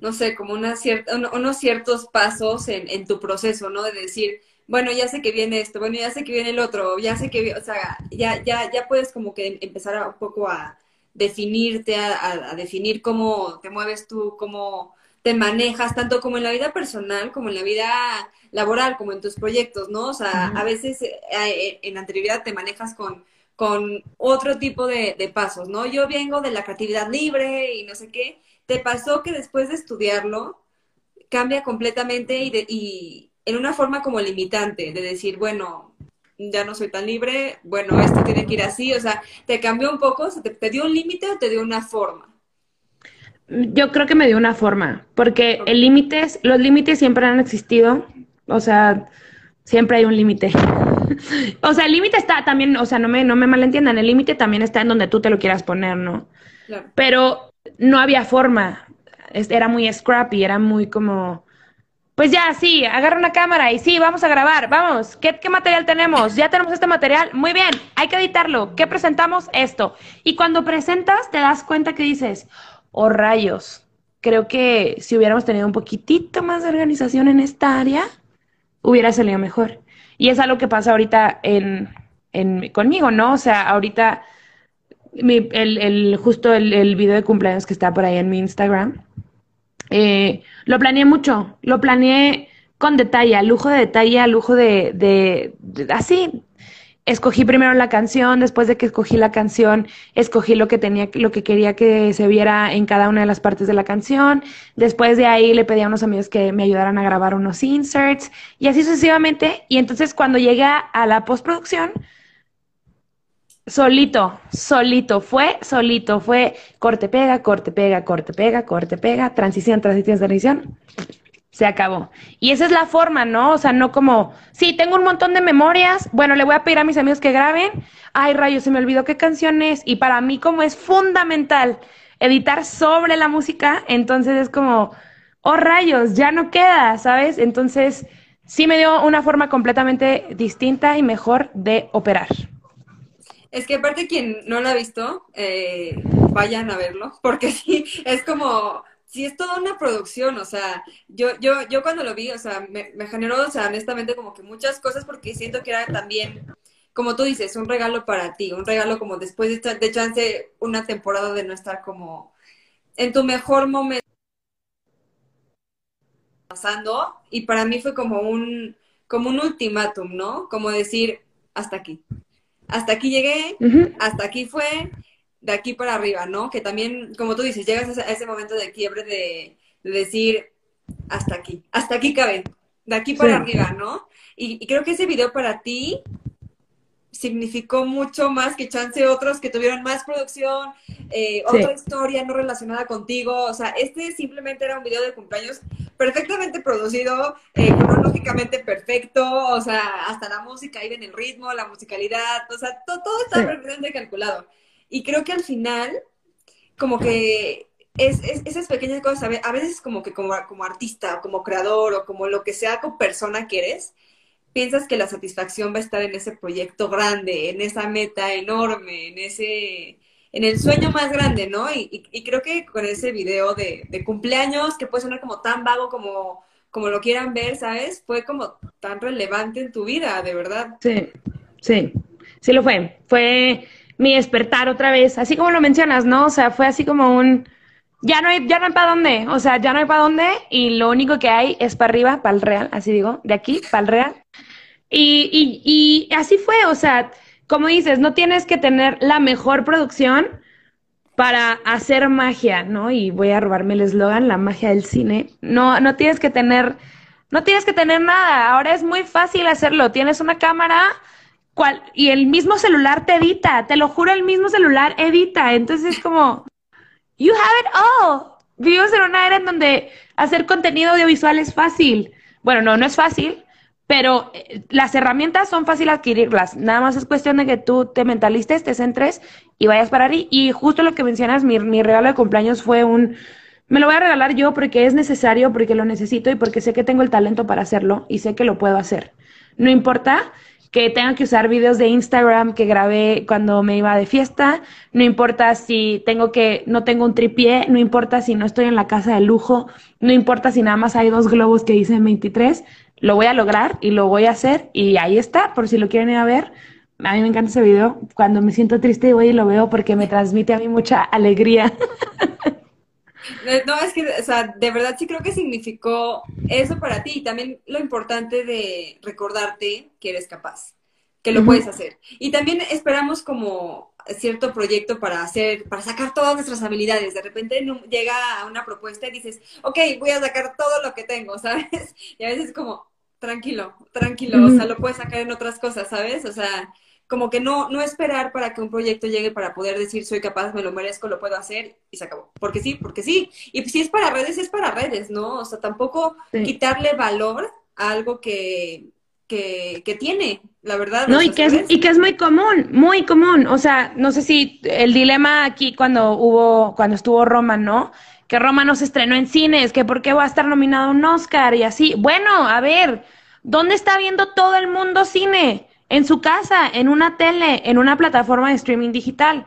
no sé, como una cierta, unos ciertos pasos en, tu proceso, ¿no? De decir, bueno, ya sé que viene esto, bueno, ya sé que viene el otro, ya sé que, o sea, ya, ya, ya puedes como que empezar a, un poco a definirte, a definir cómo te mueves tú, cómo te manejas, tanto como en la vida personal, como en la vida laboral, como en tus proyectos, ¿no? O sea, a veces eh, en anterioridad te manejas con, con otro tipo de, pasos, ¿no? Yo vengo de la creatividad libre y no sé qué. ¿Te pasó que después de estudiarlo cambia completamente y, de, y en una forma como limitante, de decir, bueno, ya no soy tan libre, bueno, esto tiene que ir así, o sea, ¿te cambió un poco? ¿Te, te dio un límite o te dio una forma? Yo creo que me dio una forma, porque el límites, los límites siempre han existido, o sea, siempre hay un límite. o sea, el límite está también, o sea, no me, no me malentiendan, el límite también está en donde tú te lo quieras poner, ¿no? Pero no había forma, era muy scrappy, era muy como, pues ya, sí, agarra una cámara y sí, vamos a grabar, vamos, ¿qué, ¿qué material tenemos? Ya tenemos este material, muy bien, hay que editarlo, ¿qué presentamos? Esto. Y cuando presentas te das cuenta que dices, o rayos. Creo que si hubiéramos tenido un poquitito más de organización en esta área, hubiera salido mejor. Y es algo que pasa ahorita en, en conmigo, ¿no? O sea, ahorita el, el, justo el, el, video de cumpleaños que está por ahí en mi Instagram, eh, lo planeé mucho, lo planeé con detalle, lujo de detalle, lujo de, de así, escogí primero la canción, después de que escogí la canción, escogí lo que tenía, lo que quería que se viera en cada una de las partes de la canción. Después de ahí le pedí a unos amigos que me ayudaran a grabar unos inserts y así sucesivamente. Y entonces cuando llegué a la postproducción, solito, solito, fue solito, fue corte pega, corte pega, corte pega, corte pega, transición, transición, transición se acabó. Y esa es la forma, ¿no? O sea, no como, sí, tengo un montón de memorias, bueno, le voy a pedir a mis amigos que graben, ay, rayos, se me olvidó qué canción es, y para mí como es fundamental editar sobre la música, entonces es como, oh, rayos, ya no queda, ¿sabes? Entonces, sí me dio una forma completamente distinta y mejor de operar. Es que aparte quien no lo ha visto, eh, vayan a verlo, porque sí, es como sí es toda una producción, o sea, yo, yo, yo cuando lo vi, o sea, me, generó, o sea, honestamente como que muchas cosas porque siento que era también, como tú dices, un regalo para ti, un regalo como después de, de chance una temporada de no estar como en tu mejor momento pasando y para mí fue como un como un ultimátum, ¿no? Como decir, hasta aquí. Hasta aquí llegué, hasta aquí fue, de aquí para arriba, ¿no? Que también, como tú dices, llegas a ese momento de quiebre de, decir, hasta aquí, hasta aquí cabe, de aquí para arriba, ¿no? Y, creo que ese video para ti significó mucho más que chance otros que tuvieron más producción, eh, otra historia no relacionada contigo. O sea, este simplemente era un video de cumpleaños perfectamente producido, eh, cronológicamente perfecto, o sea, hasta la música iba en el ritmo, la musicalidad, o sea, todo, todo está perfectamente calculado. Y creo que al final, como que es, esas pequeñas cosas, a veces como que como, como artista, como creador, o como lo que sea como persona que eres, piensas que la satisfacción va a estar en ese proyecto grande, en esa meta enorme, en ese, en el sueño más grande, ¿no? Y, y, creo que con ese video de, de, cumpleaños, que puede sonar como tan vago como, como lo quieran ver, ¿sabes? Fue como tan relevante en tu vida, de verdad. Sí, sí, sí lo fue. Fue mi despertar otra vez, así como lo mencionas, ¿no? O sea, fue así como un, ya no hay, ya no hay para dónde, o sea, ya no hay para dónde y lo único que hay es para arriba, para el real, así digo, de aquí, para el real. Y, y, así fue, o sea, como dices, no tienes que tener la mejor producción para hacer magia, ¿no? Y voy a robarme el eslogan, la magia del cine. No, no tienes que tener, no tienes que tener nada. Ahora es muy fácil hacerlo. Tienes una cámara, y el mismo celular te edita, te lo juro, el mismo celular edita. Entonces es como, you have it all. Vivimos en una era en donde hacer contenido audiovisual es fácil. Bueno, no, no es fácil, pero eh, las herramientas son fáciles adquirirlas. Nada más es cuestión de que tú te mentalices, te centres y vayas para ahí. Y justo lo que mencionas, mi, mi regalo de cumpleaños fue un, me lo voy a regalar yo porque es necesario, porque lo necesito y porque sé que tengo el talento para hacerlo y sé que lo puedo hacer. No importa que tenga que usar videos de Instagram que grabé cuando me iba de fiesta, no importa si tengo que, no tengo un tripié, no importa si no estoy en la casa de lujo, no importa si nada más hay dos globos que dicen 23, lo voy a lograr y lo voy a hacer y ahí está, por si lo quieren ir a ver. A mí me encanta ese video. Cuando me siento triste voy y lo veo porque me transmite a mí mucha alegría. No, es que, o sea, de verdad sí creo que significó eso para ti y también lo importante de recordarte que eres capaz, que lo puedes hacer. Y también esperamos como cierto proyecto para hacer, para sacar todas nuestras habilidades. De repente llega una propuesta y dices, ok, voy a sacar todo lo que tengo, ¿sabes? Y a veces como, tranquilo, tranquilo, o sea, lo puedes sacar en otras cosas, ¿sabes? O sea, como que no, no esperar para que un proyecto llegue para poder decir soy capaz, me lo merezco, lo puedo hacer y se acabó. Porque sí, porque sí. Y si es para redes, es para redes, ¿no? O sea, tampoco quitarle valor a algo que, que, que tiene, la verdad. No, y que, es, y que es muy común, muy común. O sea, no sé si el dilema aquí cuando hubo, cuando estuvo Roma, ¿no? Que Roma no se estrenó en cines, que por qué va a estar nominado a un Oscar y así. Bueno, a ver, ¿dónde está viendo todo el mundo cine? En su casa, en una tele, en una plataforma de streaming digital.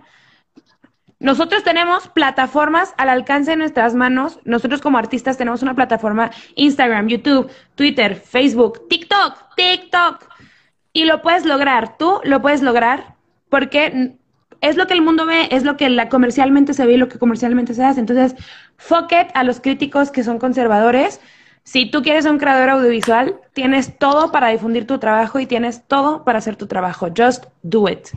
Nosotros tenemos plataformas al alcance de nuestras manos. Nosotros como artistas tenemos una plataforma Instagram, YouTube, Twitter, Facebook, TikTok, TikTok. Y lo puedes lograr, tú lo puedes lograr porque es lo que el mundo ve, es lo que la comercialmente se ve y lo que comercialmente se hace. Entonces, fuck a los críticos que son conservadores Si tú quieres ser un creador audiovisual, tienes todo para difundir tu trabajo y tienes todo para hacer tu trabajo. Just do it.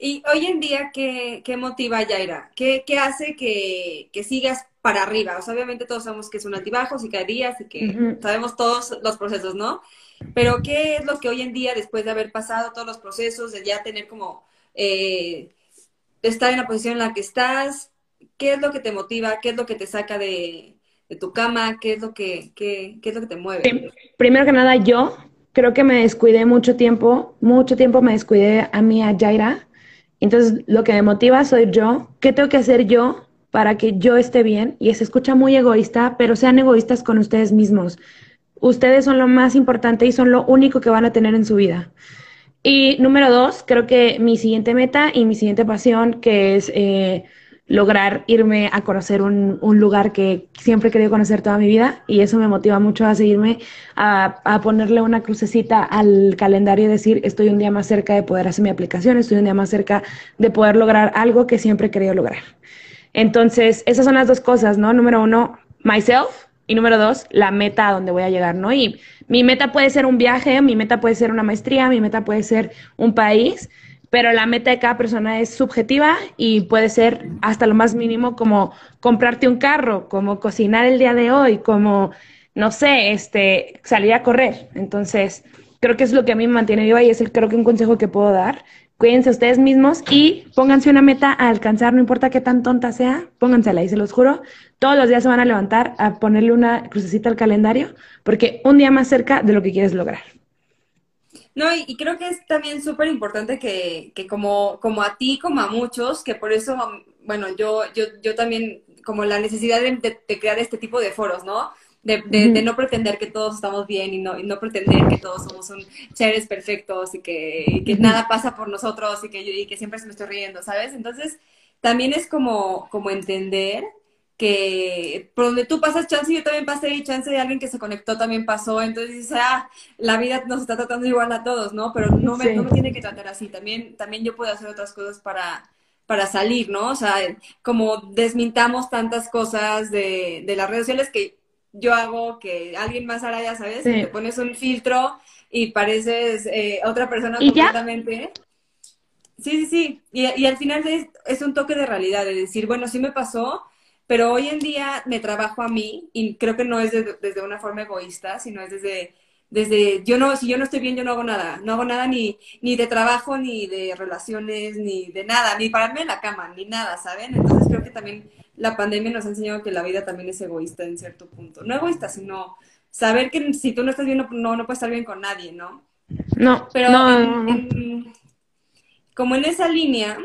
Y hoy en día, ¿qué, qué motiva a Yaira? ¿Qué, qué hace que, que, sigas para arriba? O sea, obviamente todos sabemos que es un altibajos y que hay días y que sabemos todos los procesos, ¿no? Pero ¿qué es lo que hoy en día, después de haber pasado todos los procesos, de ya tener como, eh, estar en la posición en la que estás, qué es lo que te motiva? ¿Qué es lo que te saca de, de tu cama? ¿Qué es lo que, qué, qué es lo que te mueve? Primero que nada, yo creo que me descuidé mucho tiempo, mucho tiempo me descuidé a mí, a Jaira. Entonces, lo que me motiva soy yo. ¿Qué tengo que hacer yo para que yo esté bien? Y se escucha muy egoísta, pero sean egoístas con ustedes mismos. Ustedes son lo más importante y son lo único que van a tener en su vida. Y número dos, creo que mi siguiente meta y mi siguiente pasión, que es eh, lograr irme a conocer un, un, lugar que siempre he querido conocer toda mi vida y eso me motiva mucho a seguirme, a, a, ponerle una crucecita al calendario y decir, estoy un día más cerca de poder hacer mi aplicación, estoy un día más cerca de poder lograr algo que siempre he querido lograr. Entonces, esas son las dos cosas, ¿no? Número uno, myself y número dos, la meta a donde voy a llegar, ¿no? Y mi meta puede ser un viaje, mi meta puede ser una maestría, mi meta puede ser un país, pero la meta de cada persona es subjetiva y puede ser hasta lo más mínimo como comprarte un carro, como cocinar el día de hoy, como, no sé, este, salir a correr. Entonces, creo que es lo que a mí me mantiene viva y es el, creo que un consejo que puedo dar. Cuídense ustedes mismos y pónganse una meta a alcanzar, no importa qué tan tonta sea, póngansela y se los juro, todos los días se van a levantar a ponerle una crucecita al calendario porque un día más cerca de lo que quieres lograr. No, y, creo que es también súper importante que, que, como, como a ti, como a muchos, que por eso, bueno, yo, yo, yo también, como la necesidad de, crear este tipo de foros, ¿no? De, de, no pretender que todos estamos bien y no, y no pretender que todos somos un seres perfectos y que, que nada pasa por nosotros y que, y que siempre se me estoy riendo, ¿sabes? Entonces, también es como, como entender que por donde tú pasas chance, yo también pasé y chance de alguien que se conectó también pasó, entonces dices, ah, la vida nos está tratando igual a todos, ¿no? Pero no me, no me tiene que tratar así, también, también yo puedo hacer otras cosas para, para salir, ¿no? O sea, como desmintamos tantas cosas de, de las redes sociales que yo hago, que alguien más hará, ya sabes, te pones un filtro y pareces eh, otra persona completamente. Sí, sí, sí. Y, y al final es, es, un toque de realidad, de decir, bueno, sí me pasó, pero hoy en día me trabajo a mí y creo que no es desde, una forma egoísta, sino es desde, desde, yo no, si yo no estoy bien, yo no hago nada, no hago nada ni, ni de trabajo, ni de relaciones, ni de nada, ni pararme en la cama, ni nada, ¿saben? Entonces creo que también la pandemia nos ha enseñado que la vida también es egoísta en cierto punto. No egoísta, sino saber que si tú no estás bien, no, no puedes estar bien con nadie, ¿no? No, pero no. como en esa línea,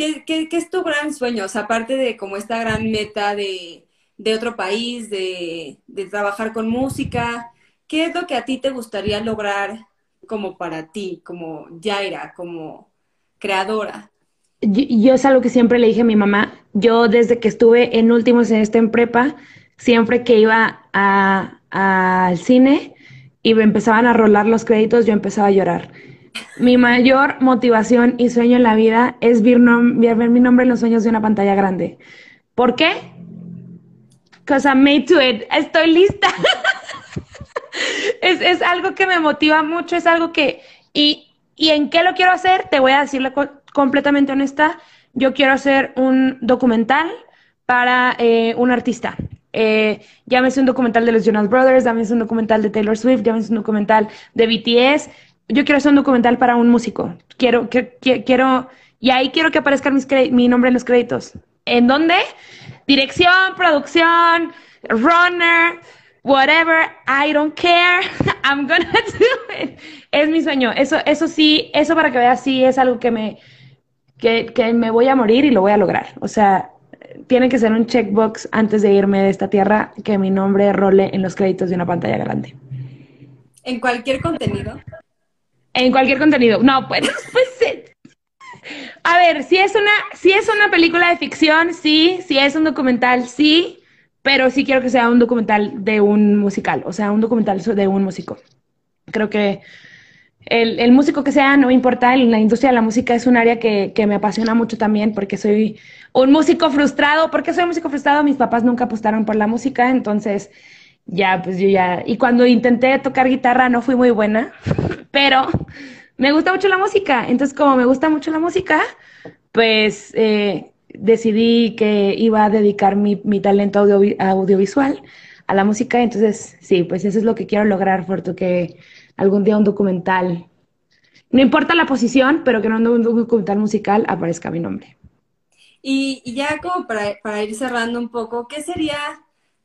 ¿Qué, qué, qué es tu gran sueño? O sea, aparte de como esta gran meta de, de otro país, de, de, trabajar con música, ¿qué es lo que a ti te gustaría lograr como para ti, como Jaira, como creadora? Yo, yo, es algo que siempre le dije a mi mamá. Yo desde que estuve en último semestre en prepa, siempre que iba al cine y me empezaban a rolar los créditos, yo empezaba a llorar. Mi mayor motivación y sueño en la vida es ver, mi nombre en los sueños de una pantalla grande. ¿Por qué? Because I'm made to it. Estoy lista. es, es, algo que me motiva mucho, es algo que... Y, ¿Y en qué lo quiero hacer? Te voy a decirle completamente honesta. Yo quiero hacer un documental para eh, un artista. Eh, llámese un documental de los Jonas Brothers, llámese un documental de Taylor Swift, llámese un documental de BTS, yo quiero hacer un documental para un músico. Quiero, que, quiero, y ahí quiero que aparezca mi nombre en los créditos. ¿En dónde? Dirección, producción, runner, whatever, I don't care, I'm gonna do it. Es mi sueño. Eso, eso sí, eso para que veas, sí es algo que me, que, que me voy a morir y lo voy a lograr. O sea, tiene que ser un checkbox antes de irme de esta tierra que mi nombre role en los créditos de una pantalla grande. ¿En cualquier contenido? En cualquier contenido. No, pues, pues A ver, si es una, si es una película de ficción, sí, si es un documental, sí, pero sí quiero que sea un documental de un musical, o sea, un documental de un músico. Creo que el, músico que sea, no importa, la industria de la música es un área que, me apasiona mucho también porque soy un músico frustrado. ¿Por qué soy músico frustrado? Mis papás nunca apostaron por la música, entonces ya, pues yo ya... Y cuando intenté tocar guitarra no fui muy buena, pero me gusta mucho la música. Entonces, como me gusta mucho la música, pues eh, decidí que iba a dedicar mi, talento audiovisual a la música. Entonces, sí, pues eso es lo que quiero lograr, Fortu, que algún día un documental, no importa la posición, pero que en un documental musical aparezca mi nombre. Y, ya como para, ir cerrando un poco, ¿qué sería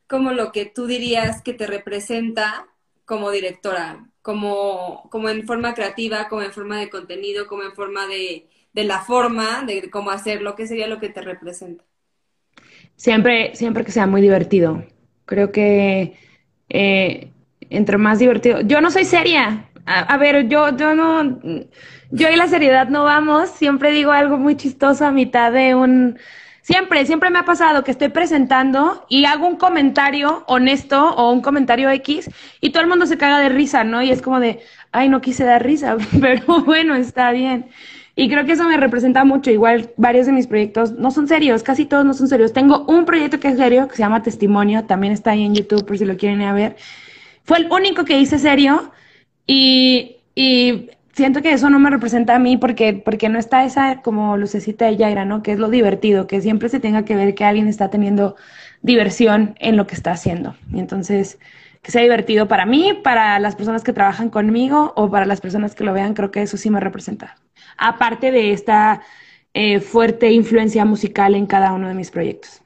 como lo que tú dirías que te representa como directora? Como, como en forma creativa, como en forma de contenido, como en forma de, de la forma de cómo hacerlo, ¿qué sería lo que te representa? Siempre, siempre que sea muy divertido. Creo que eh, entre más divertido. Yo no soy seria. A, ver, yo, yo no, yo y la seriedad no vamos. Siempre digo algo muy chistoso a mitad de un, siempre, siempre me ha pasado que estoy presentando y hago un comentario honesto o un comentario X y todo el mundo se caga de risa, ¿no? Y es como de, ay, no quise dar risa, pero bueno, está bien. Y creo que eso me representa mucho. Igual varios de mis proyectos no son serios, casi todos no son serios. Tengo un proyecto que es serio, que se llama Testimonio, también está ahí en YouTube por si lo quieren ir a ver. Fue el único que hice serio y, y siento que eso no me representa a mí porque, porque no está esa como lucecita de Yaira, ¿no? Que es lo divertido, que siempre se tenga que ver que alguien está teniendo diversión en lo que está haciendo. Y entonces, que sea divertido para mí, para las personas que trabajan conmigo o para las personas que lo vean, creo que eso sí me representa aparte de esta eh, fuerte influencia musical en cada uno de mis proyectos.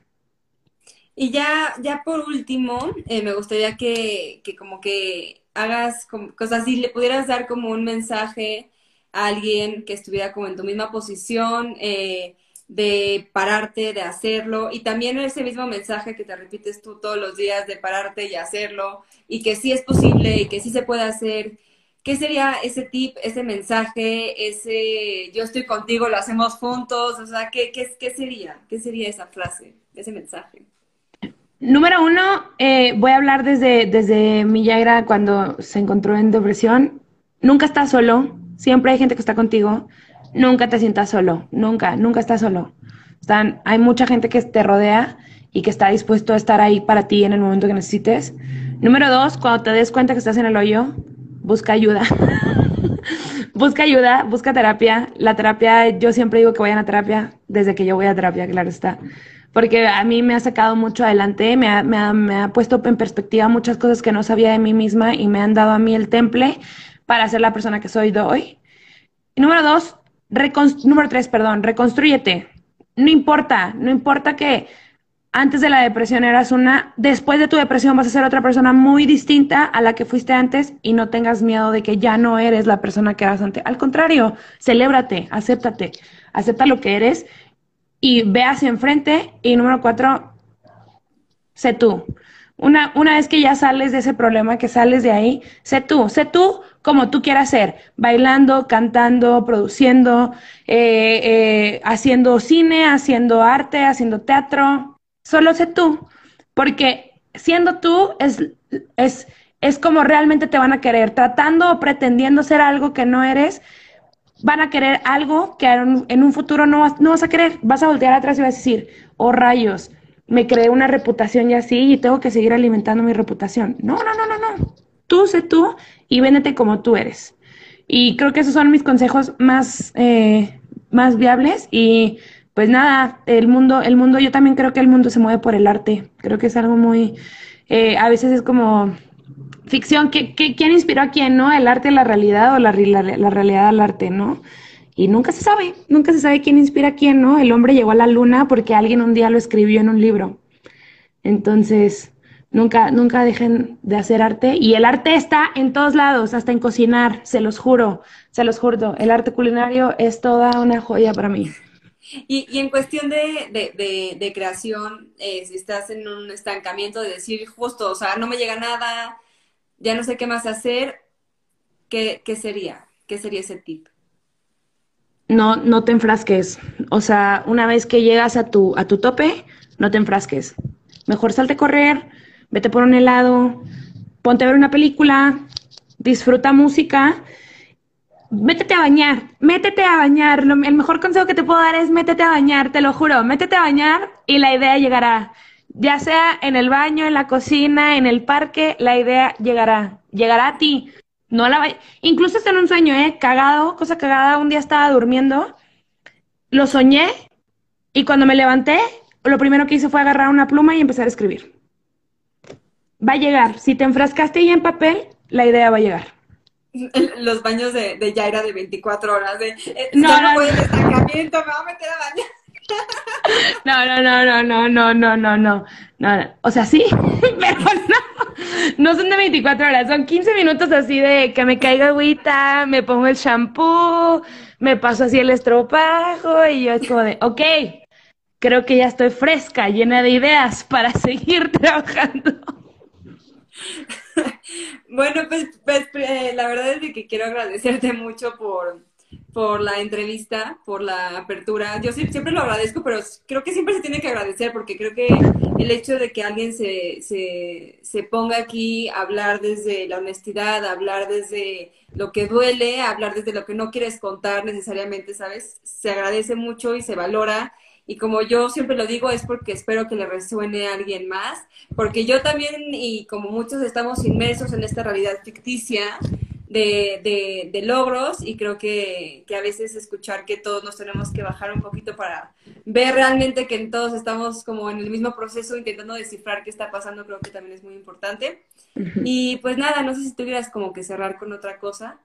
Y ya, ya por último, eh, me gustaría que, como que hagas cosas así, le pudieras dar como un mensaje a alguien que estuviera como en tu misma posición, eh, de pararte, de hacerlo, y también ese mismo mensaje que te repites tú todos los días de pararte y hacerlo, y que sí es posible, y que sí se puede hacer, ¿Qué sería ese tip, ese mensaje, ese yo estoy contigo, lo hacemos juntos? O sea, ¿qué, qué, sería? ¿Qué sería esa frase, ese mensaje? Número uno, eh, voy a hablar desde, desde mi Yaira cuando se encontró en depresión. Nunca estás solo, siempre hay gente que está contigo. Nunca te sientas solo, nunca, nunca estás solo. Están, hay mucha gente que te rodea y que está dispuesto a estar ahí para ti en el momento que necesites. Número dos, cuando te des cuenta que estás en el hoyo, busca ayuda. busca ayuda, busca terapia. La terapia, yo siempre digo que vayan a terapia desde que yo voy a terapia, claro está. Porque a mí me ha sacado mucho adelante, me ha, me ha, me ha puesto en perspectiva muchas cosas que no sabía de mí misma y me han dado a mí el temple para ser la persona que soy de hoy. Y número dos, número tres, perdón, reconstruyete. No importa, no importa que antes de la depresión eras una, después de tu depresión vas a ser otra persona muy distinta a la que fuiste antes y no tengas miedo de que ya no eres la persona que eras antes. Al contrario, celébrate, acéptate, acepta lo que eres y ve hacia enfrente. Y número cuatro, sé tú. Una, una vez que ya sales de ese problema, que sales de ahí, sé tú, sé tú como tú quieras ser, bailando, cantando, produciendo, eh, eh, haciendo cine, haciendo arte, haciendo teatro, Solo sé tú, porque siendo tú es, es, es como realmente te van a querer. Tratando o pretendiendo ser algo que no eres, van a querer algo que en un futuro no vas, no vas a querer. Vas a voltear atrás y vas a decir, oh rayos, me creé una reputación y así y tengo que seguir alimentando mi reputación. No, no, no, no, no. Tú sé tú y véndete como tú eres. Y creo que esos son mis consejos más, eh, más viables y pues nada, el mundo, el mundo, yo también creo que el mundo se mueve por el arte. Creo que es algo muy, eh, a veces es como ficción. ¿Qué, quién inspiró a quién, no? ¿El arte a la realidad o la, la, realidad al arte, no? Y nunca se sabe, nunca se sabe quién inspira a quién, ¿no? El hombre llegó a la luna porque alguien un día lo escribió en un libro. Entonces, nunca, nunca dejen de hacer arte. Y el arte está en todos lados, hasta en cocinar, se los juro, se los juro. El arte culinario es toda una joya para mí. Y, en cuestión de, creación, eh, si estás en un estancamiento de decir justo, o sea, no me llega nada, ya no sé qué más hacer, ¿qué, sería? ¿Qué sería ese tip? No, no te enfrasques. O sea, una vez que llegas a tu, a tu tope, no te enfrasques. Mejor salte a correr, vete por un helado, ponte a ver una película, disfruta música métete a bañar, métete a bañar. el mejor consejo que te puedo dar es métete a bañar, te lo juro, métete a bañar y la idea llegará. Ya sea en el baño, en la cocina, en el parque, la idea llegará, llegará a ti. No la Incluso está en un sueño, ¿eh? Cagado, cosa cagada. Un día estaba durmiendo, lo soñé y cuando me levanté, lo primero que hice fue agarrar una pluma y empezar a escribir. Va a llegar. Si te enfrascaste ya en papel, la idea va a llegar. Los baños de, de Yaira de 24 horas. De, eh, no, no, no, me voy a meter a bañar. No, no, no, no, no, no, no, no, no, no. O sea, sí, pero no. No son de 24 horas, son 15 minutos así de que me caiga agüita, me pongo el shampoo, me paso así el estropajo y yo es como de, ok, creo que ya estoy fresca, llena de ideas para seguir trabajando. Bueno, pues, pues eh, la verdad es que quiero agradecerte mucho por, por la entrevista, por la apertura. Yo siempre lo agradezco, pero creo que siempre se tiene que agradecer porque creo que el hecho de que alguien se, se, se ponga aquí a hablar desde la honestidad, a hablar desde lo que duele, a hablar desde lo que no quieres contar necesariamente, ¿sabes? Se agradece mucho y se valora. Y como yo siempre lo digo, es porque espero que le resuene a alguien más, porque yo también, y como muchos estamos inmersos en esta realidad ficticia, de, de, logros y creo que, que, a veces escuchar que todos nos tenemos que bajar un poquito para ver realmente que todos estamos como en el mismo proceso intentando descifrar qué está pasando, creo que también es muy importante. Y pues nada, no sé si tuvieras como que cerrar con otra cosa.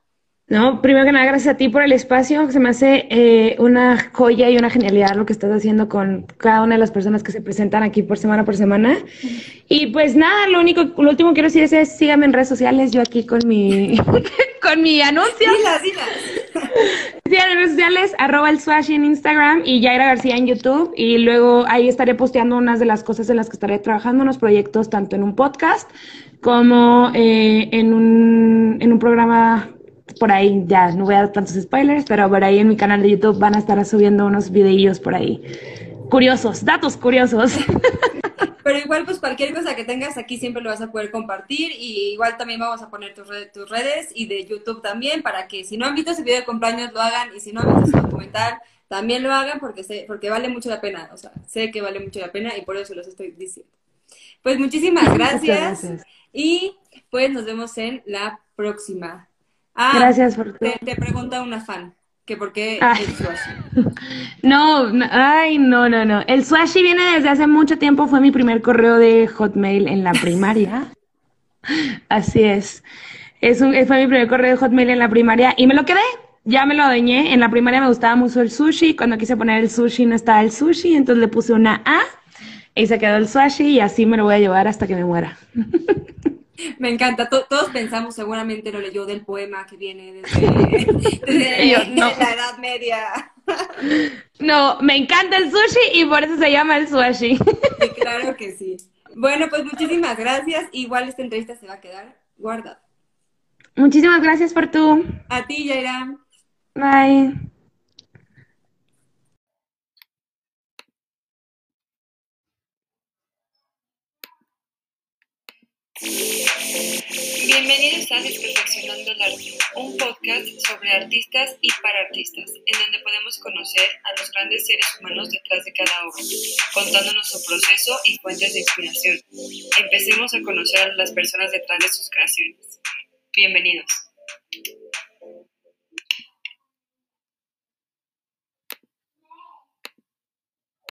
No, primero que nada, gracias a ti por el espacio. Se me hace eh, una joya y una genialidad lo que estás haciendo con cada una de las personas que se presentan aquí por semana por semana. Y pues nada, lo único, lo último que quiero decir es, síganme en redes sociales, yo aquí con mi, con mi anuncio. Dilas, dilas. Síganme en redes sociales, arroba el Swashi en Instagram y Yaira García en YouTube. Y luego ahí estaré posteando unas de las cosas en las que estaré trabajando, unos proyectos tanto en un podcast como eh, en, un, en un programa por ahí, ya no voy a dar tantos spoilers, pero por ahí en mi canal de YouTube van a estar subiendo unos videillos por ahí. Curiosos, datos curiosos. Pero igual, pues cualquier cosa que tengas aquí siempre lo vas a poder compartir y igual también vamos a poner tus, redes, tus redes y de YouTube también para que si no han visto ese video de cumpleaños lo hagan y si no han visto ese documental también lo hagan porque sé, porque vale mucho la pena, o sea, sé que vale mucho la pena y por eso los estoy diciendo. Pues muchísimas gracias. y pues nos vemos en la próxima. Ah, Gracias por te, te, pregunta una fan, que por qué ah. el swashi. No, ay, no, no, no. El swashi viene desde hace mucho tiempo, fue mi primer correo de Hotmail en la primaria. Así es. es un, fue mi primer correo de Hotmail en la primaria y me lo quedé. Ya me lo adueñé. En la primaria me gustaba mucho el sushi. Cuando quise poner el sushi no estaba el sushi, entonces le puse una A y se quedó el swashi y así me lo voy a llevar hasta que me muera. Me encanta. todos pensamos, seguramente lo leyó del poema que viene desde, la Edad Media. No, me encanta el sushi y por eso se llama el sushi. claro que sí. Bueno, pues muchísimas gracias. Igual esta entrevista se va a quedar guardada. Muchísimas gracias por tu. A ti, Yaira. Bye. Bienvenidos a Desperfeccionando el Arte, un podcast sobre artistas y para artistas, en donde podemos conocer a los grandes seres humanos detrás de cada obra, contándonos su proceso y fuentes de inspiración. Empecemos a conocer a las personas detrás de sus creaciones. Bienvenidos.